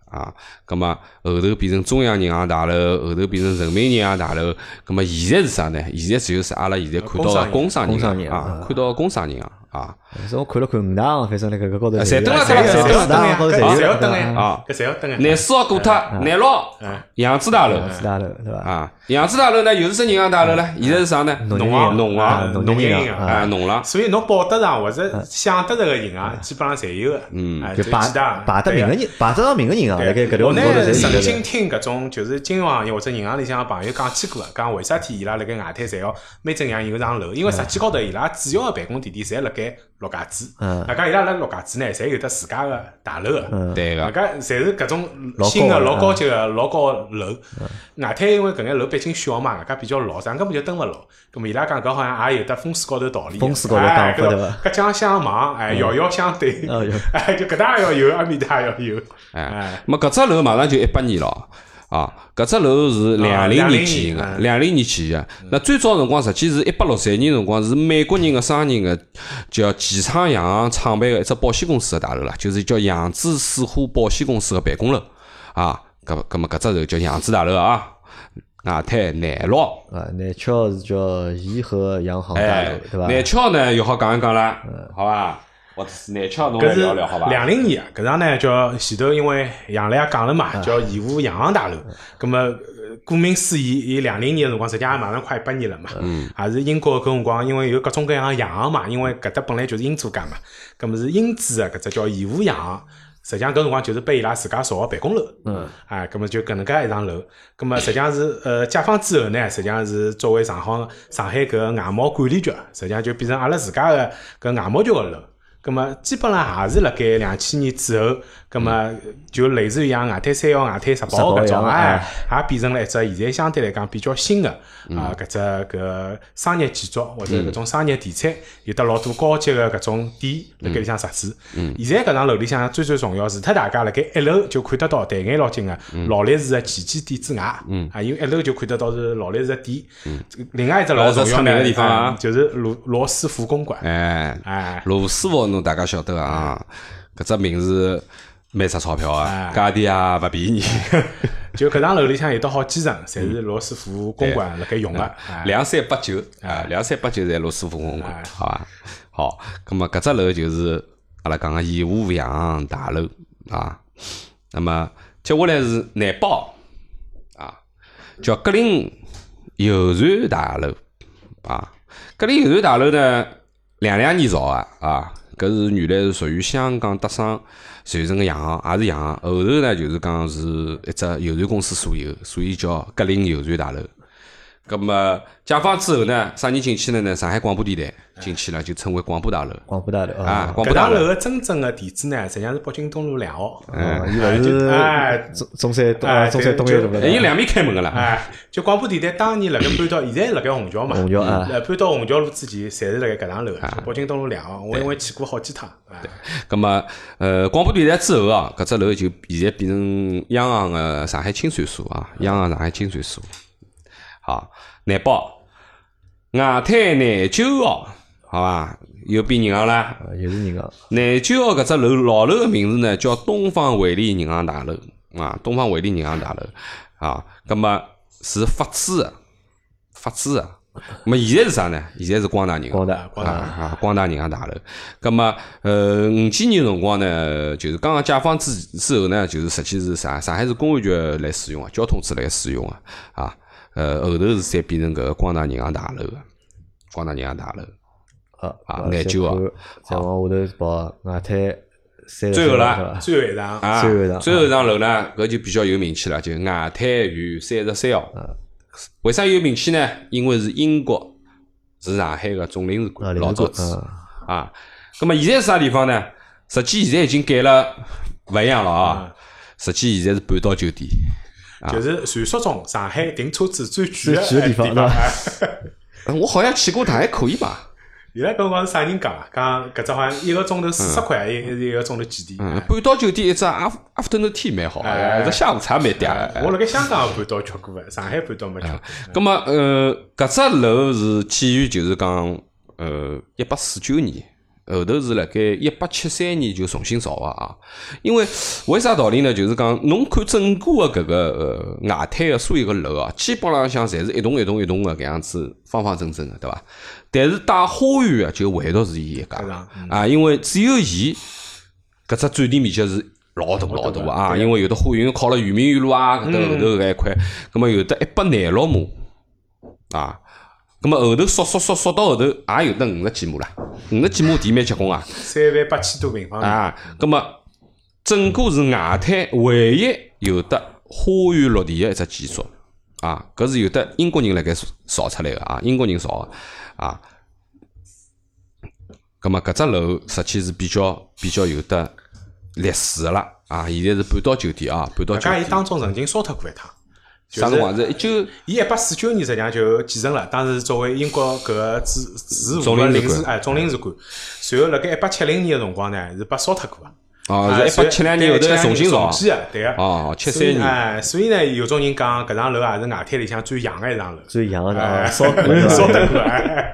啊，葛么后头变成中央银行大楼，后头变成人民银行大楼，葛么现在是啥呢？现在只有是阿拉现在看到个工商银行啊，看到个工商银行啊。是我看了看五大行，反正辣搿个高头侪登了，侪登了，侪登了，四大行高头侪有侪要登哎，啊搿侪要登呀。廿四号过脱，廿六号扬子大楼扬子大楼对伐？啊，扬子大楼呢又是只银行大楼了，现在是啥呢？农农行农啊行，农农业银行业银行啊，农行。所以侬报得上或者想得着个银行，基本上侪有个。嗯就排排得名个人，排得上名个银行，辣盖搿条我呢路高头侪曾。经听搿种就是金融行业或者银行里向个朋友讲起过个，讲为啥体伊拉辣盖外滩侪要每只银行有幢楼？因为实际高头伊拉主要个办公地点侪辣盖陆家嘴。嗯大家伊拉辣陆家嘴呢，侪有得自家个大楼个。对个，大家侪是搿种新个的老高级个老高个楼。外滩因为搿眼楼毕竟小嘛，外加比较老，咱根本就登勿牢。葛末伊拉讲搿好像也有得风水高头道理。风水高头讲法对伐搿江相望，哎，遥遥相对哎，就搿搭也要有，阿面搭也要有。哎哎，么搿只楼马上就一百年了。啊，搿只楼是两零年建个，两零年建个。那最早辰光实际是一八六三年辰光是美国人个商人个叫吉昌洋行创办个一只保险公司个大楼啦，就是叫扬子水货保险公司个办公楼。啊，搿搿么搿只楼叫扬子大楼啊，外滩南路。啊，南桥是叫颐和洋行大哎楼，对伐？南桥呢又好讲一讲啦，好伐？或者是南桥侬来搿是聊聊好伐？两零年啊，搿场呢叫前头因为杨澜也讲了嘛，叫义乌洋行大楼。葛么呃顾名思义，伊两零年个辰光，实际上也马上快一百年了嘛。嗯也是英国搿辰光，因为有各种各样个洋行嘛，因为搿搭本来就是英租界嘛，葛么是英资个搿只叫义乌洋行。实际上搿辰光就是拨伊拉自家造个办公楼，嗯，啊，葛末就搿能介一幢楼，葛末实际上是呃解放之后呢，实际上是作为上海上海搿个外贸管理局，实际上就变成阿拉自家个搿外贸局个楼。咁么基本上也是辣盖两千年之后，咁么就类似于像外滩三号、外滩十八号搿种，哎，也变成了一只现在相对来讲比较新的啊搿只搿商业建筑或者搿种商业地产，有得老多高级的搿种店辣盖里向设置。现在搿幢楼里向最最重要，除脱大家辣盖一楼就看得到抬眼老近个劳力士个旗舰店之外，啊，因为一楼就看得到是劳力士个店。另外一只老重要搿是出名呢的地方就是罗罗斯福公馆。哎，哎，罗斯福侬大家晓得啊，搿只名字蛮值钞票啊哎，价钿也勿便宜，<laughs> 就搿幢楼里向有得好几层，侪是罗斯福公馆辣盖用个。哎。两三八九啊，两三八九在罗斯福公馆，好伐？好，葛末搿只楼就是阿拉讲个义乌洋行大楼啊。那么接下来是南宝啊，叫格林邮船大楼啊。格林邮船大楼呢，两两年造个啊，搿是原来是属于香港德商传承个洋行，也是洋行。后头呢，就是讲是一只邮船公司所有，所以叫格林邮船大楼。咁么解放之后呢，啥人进去了呢？上海广播电台进去了，就称为广播大楼广播大楼啊，啊，广播大楼。搿幢楼个真正的地址呢，实际上是北京东路两号。嗯，伊哎就勿哎是中中山东中山东一路哎，伊两面开门个啦。哎，就广播电台当年辣盖搬到，<coughs> 现在辣盖虹桥嘛。虹桥啊呃，搬到虹桥路之前，侪是辣盖搿幢楼，就北京东路两号。我因为去过好几趟。哎咁么，呃，广播电台之后啊，搿只楼就现在变成央行个上海清算所啊，央行上海清算所。好，南宝、外滩南九号，好伐？又变银行啦。啊又是银行，南九号搿只楼老楼个名字呢叫东方汇利银行大楼啊，东方汇利银行大楼啊，葛么是法资个，法资个。咁么现在是啥呢？现在是光大银行，光大光大啊啊，光大银行大楼。咁么呃，五几年辰光呢，就是刚刚解放之之后呢，就是实际是啥？上海市公安局来使用啊，交通处来使用啊，啊，呃，后头是才变成搿个光大银行大楼个，光大银行大楼。啊啊再南九号看再往下头跑，外滩三最后啦最后一幢，啊，最后一幢最后一幢楼呢，搿就比较有名气了，就外滩与三十三号。为啥有名气呢？因为是英国是上海个总领事啊，馆，老早子啊，啊。咁么现在是啥地方呢？实际现在已经改了勿一样了啊。实际现在是半岛酒店，就是传说中上海停车子最贵的的地方地方。是吧哎嗯 <laughs> 我好像去过，它还可以吧？伊拉搿辰光是啥人讲啊？讲搿只好像一个钟头四十块，一一个钟头几钿？嗯，半岛酒店一只阿阿芙顿的 tea 蛮好，哎一只下午茶蛮嗲。我辣盖香港半岛吃过的，上海半岛没吃过。咁么，呃，搿只楼是建于就是讲，呃，一八四九年后头是辣盖一八七三年就重新造个啊。因为为啥道理呢？就是讲侬看整个个搿个呃外滩个所有个楼啊，基本浪向侪是一栋一栋一栋个搿样子方方正正个，对伐？但是带花园个就唯独是伊一家啊，因为只有伊搿只占地面积是老大老大个啊，因为有的花园靠了圆明园路啊搿搭后头搿一块，葛末有得一百廿六亩啊。葛末后头缩缩缩缩到后头也有得五十几亩啦，五十几亩地蛮结棍啊！三万八千多平方，啊，葛末整个是外滩唯一有得花园绿地个一只建筑啊，搿是有得英国人辣盖造出来个啊，英国人造个啊。葛末搿只楼实际是比较比较有得历史个啦啊，现在是半岛酒店啊，半岛酒店。当中曾经烧脱过一趟。啥辰光是一九伊一八四九年实际上就继承了，当时作为英国搿个驻驻总领事馆领事哎总领事馆，随后辣盖一八七零年个辰光呢是被烧脱过个。哦，是一八七两年后头重新造重建个，对个。哦，七三年哎，所以呢，有种人讲搿幢楼也是外滩里向最洋个一幢楼。最洋个烧过 <laughs> 烧对伐？得过哎。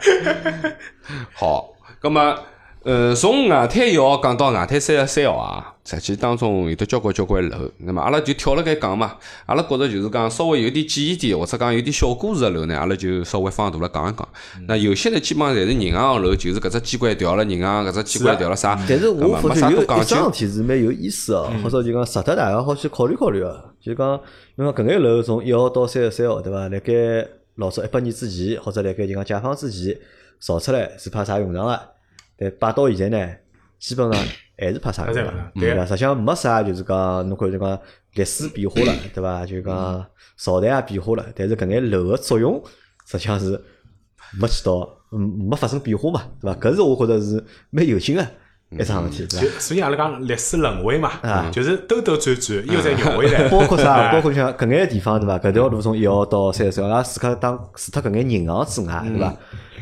<laughs> 好，葛么呃，从外滩一号讲到外滩三十三号啊，实际当中有得交关交关楼。那么阿拉就跳了该讲嘛，阿拉觉着就是讲稍微有点记忆点，或者讲有点小故事个楼呢，阿拉就稍微放大了讲一讲。那有些呢，基本上侪是银行楼，就是搿只机关调了银行，搿只机关调了啥，但是葛我发觉有一桩。事体是蛮有意思哦，或者就讲值得大家好去考虑考虑个。就讲，因为搿眼楼从一号到三十三号，对伐？辣盖老早一百年之前，或者辣盖就讲解放之前造出来是派啥用场个？但摆到现在呢，基本上还是拍啥用场还是派，对对伐？实际上没啥，就是讲侬看就讲历史变化了，对伐？就讲朝代也变化了，但是搿眼楼个作用实际上是没起到，嗯，没发生变化嘛，对伐？搿是我觉着是蛮有劲个一桩事体，就？所以阿拉讲历史轮回嘛啊，就是兜兜转转又再绕回来。包括啥？包括像搿眼地方对伐？搿条路从一号到三十三号，阿拉除脱当除脱搿眼银行之外，对伐？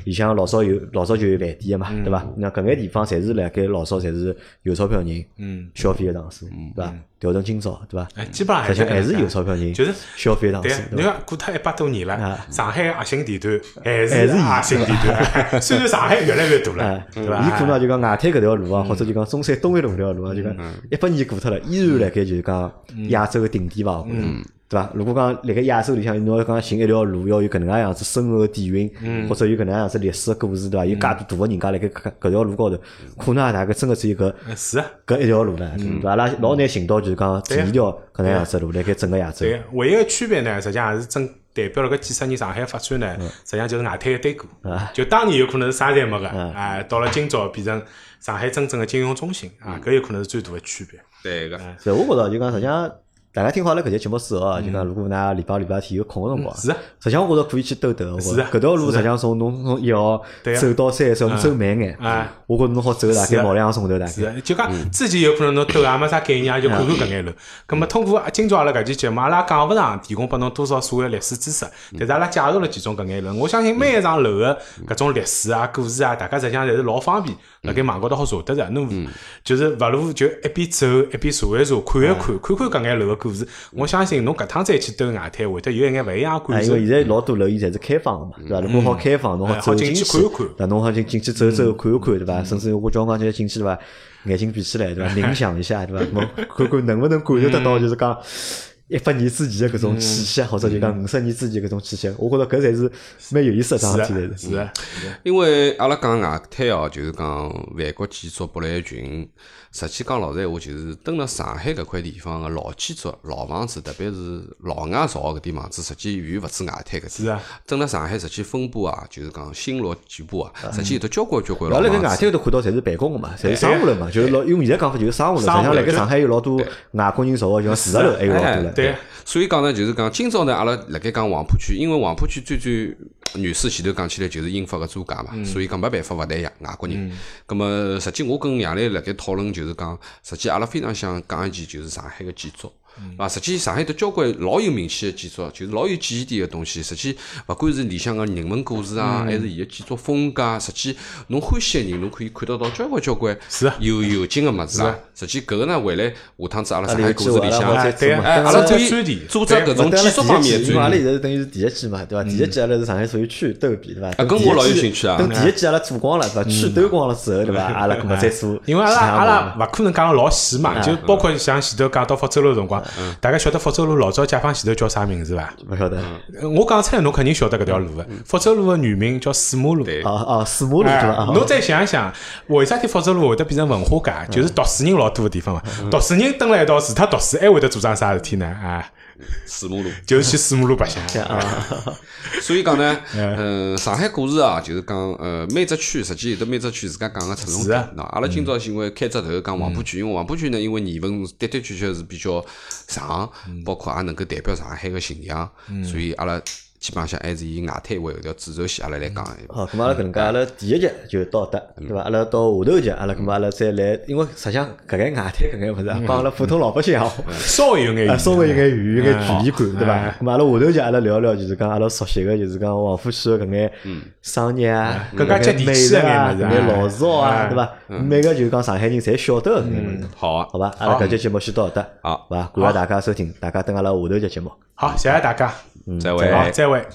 里向老早有老早就有饭店个嘛，对伐？那搿眼地方侪是辣盖老早侪是有钞票人嗯消费个场所，对伐？调成今朝，对伐？哎，基本上还是有钞票人就是消费个场所，，对伐？你看过脱一百多年了啊，上海核心地段还是还是核心地段。<laughs> 虽然上海越来越大了哎，，对伐？伊可能就讲外滩搿条路啊，或者就讲中山东一路搿条路啊，就讲一百年过脱了，依然辣盖就是讲亚洲个顶点伐？我觉着对伐？如果讲辣盖亚洲里向，侬要讲寻一条路要有搿能介样子深厚个底蕴，或者有搿能介样子历史个故事，对伐？有介多大个人家辣盖搿搿条路高头，可能也大概真个只有搿嗯是啊。搿一条路了，对伐？阿拉老难寻到就是讲第二条搿能样子路辣盖整个亚洲。对，唯一个区别呢，实际上也是真代表了搿几十年上海发展呢，实际上就是外滩一堆过。就当年有可能是啥侪没个，啊，到了今朝变成上海真正的金融中心啊，搿有可能是最大的区别。对个，所以我觉着就讲实际上。大家听好了搿节节目之后啊，就讲如果㑚礼拜礼拜天有空个辰光，是啊。实际上我觉着可以去兜兜。是啊。搿条路实际上从侬从一号走到三十，侬走慢眼啊，我觉着侬好走大概毛两个钟头大概。是的，就讲之前有可能侬兜也没啥概念，也就看看搿眼路。葛么通过今朝阿拉搿期节目，阿拉讲勿上提供拨侬多少所谓历史知识，但是阿拉介绍了几种搿眼路。我相信每一幢楼个搿种历史啊、故事啊，大家实际上侪是老方便，辣盖网高头好查得着。侬就是勿如就一边走一边查一查，看一看，看看搿眼楼个故事。我相信侬搿趟再去兜外滩，会得有一眼勿一样感受因为。现在老多楼伊侪是开放个嘛，对伐？如果好开放，侬好走进去去看一看对伐？侬好进进去走走看一看，对伐？甚至我叫我讲就进去对伐？眼睛闭起来对伐？冥想一下对伐？侬 <laughs> 看看能不能感受得到就是讲。一百年之前的搿种气息，或者就讲五十年之前搿种气息，我觉着搿才是蛮有意思的桩是。事体来着，是。啊，因为阿拉讲外滩哦，就是讲万国建筑博览群。实际讲老实闲话，就是蹲辣上海搿块地方个老建筑、老房子，特别是老外造个搿点房子，实际远勿止外滩搿点是啊。蹲辣上海，实际分布啊，就是讲新罗全部啊，实际有得交关交关老辣盖外。滩头看到侪是办公个嘛，侪是商务楼嘛，就是老用现在讲法就是商务楼。实际上辣盖上海有老多外国人造个，就像住宅楼还有老多了。对，所以讲呢，就是讲今朝呢，阿拉辣盖讲黄浦区，因为黄浦区最最原始前头讲起来就是英法个租界嘛，所以讲没办法勿谈外外国人。咁么实际我跟杨澜辣盖讨论，就是讲实际阿拉非常想讲一件就是上海个建筑。啊，实际上海头交关老有名气个建筑，就是老有记忆点个东西。实际勿管是里向个人文故事啊，还是伊个建筑风格啊，实际侬欢喜个人，侬可以看得到交关交关是啊有有劲个物事啊。实际搿个呢，回来下趟子阿拉上海故事里向阿拉，对啊哎，阿拉可以专题组织搿种建筑方面的因为阿拉。现在是等于是第一季嘛，对伐？第一季阿拉是上海属于区兜遍，对伐？啊跟我老有兴趣啊等第一季阿拉做光了，对伐？区兜光了之后，对伐？阿拉搿么再做。因为阿拉阿拉勿可能讲老细嘛，就包括像前头讲到福州路的辰光，大家晓得福州路老早解放前头叫啥名字伐？勿晓得。呃我讲出来侬肯定晓得搿条路个。福州路个原名叫水马路。对哦哦，四马路侬再想一想，为啥体福州路会得变成文化街？就是读书人老多个地方嘛。读书人蹲辣一道，除脱读书，还会得做桩啥事体呢？啊，水马路。<laughs> 就是去四马路白相。<laughs> 啊，<laughs> 所以讲呢，嗯，上海故事啊，就是讲，呃，每只区实际有得每只区自家讲个侧重是啊点。喏，阿拉今朝是因为开只头讲黄浦区，因为黄浦区呢，因为年份的的确确是比较长，包括也能够代表上海个形象，所以阿拉基本上还是以外滩为一条主轴线，阿拉来讲。一好，咁阿拉搿能介，阿拉第一集就到得，对伐？阿拉到下头集，阿拉咁阿拉再来，因为实际上搿眼外滩搿眼物事啊，帮阿拉普通老百姓也好，<laughs> 稍微有眼啊，稍微有眼远有眼嗯。距离感，对伐？咁阿拉下头集阿拉聊聊，就是讲阿拉熟悉个，就是讲王府区个搿眼商业啊，更加接地美气啊，眼物事搿眼老字号啊，哎对伐？每个就是讲上海人侪晓得个搿眼物事，好啊，好伐？阿拉搿节节目先到得，好。好伐？感谢大家收听，大家等阿拉下头集节目。好，谢谢大家，再会。好，再会。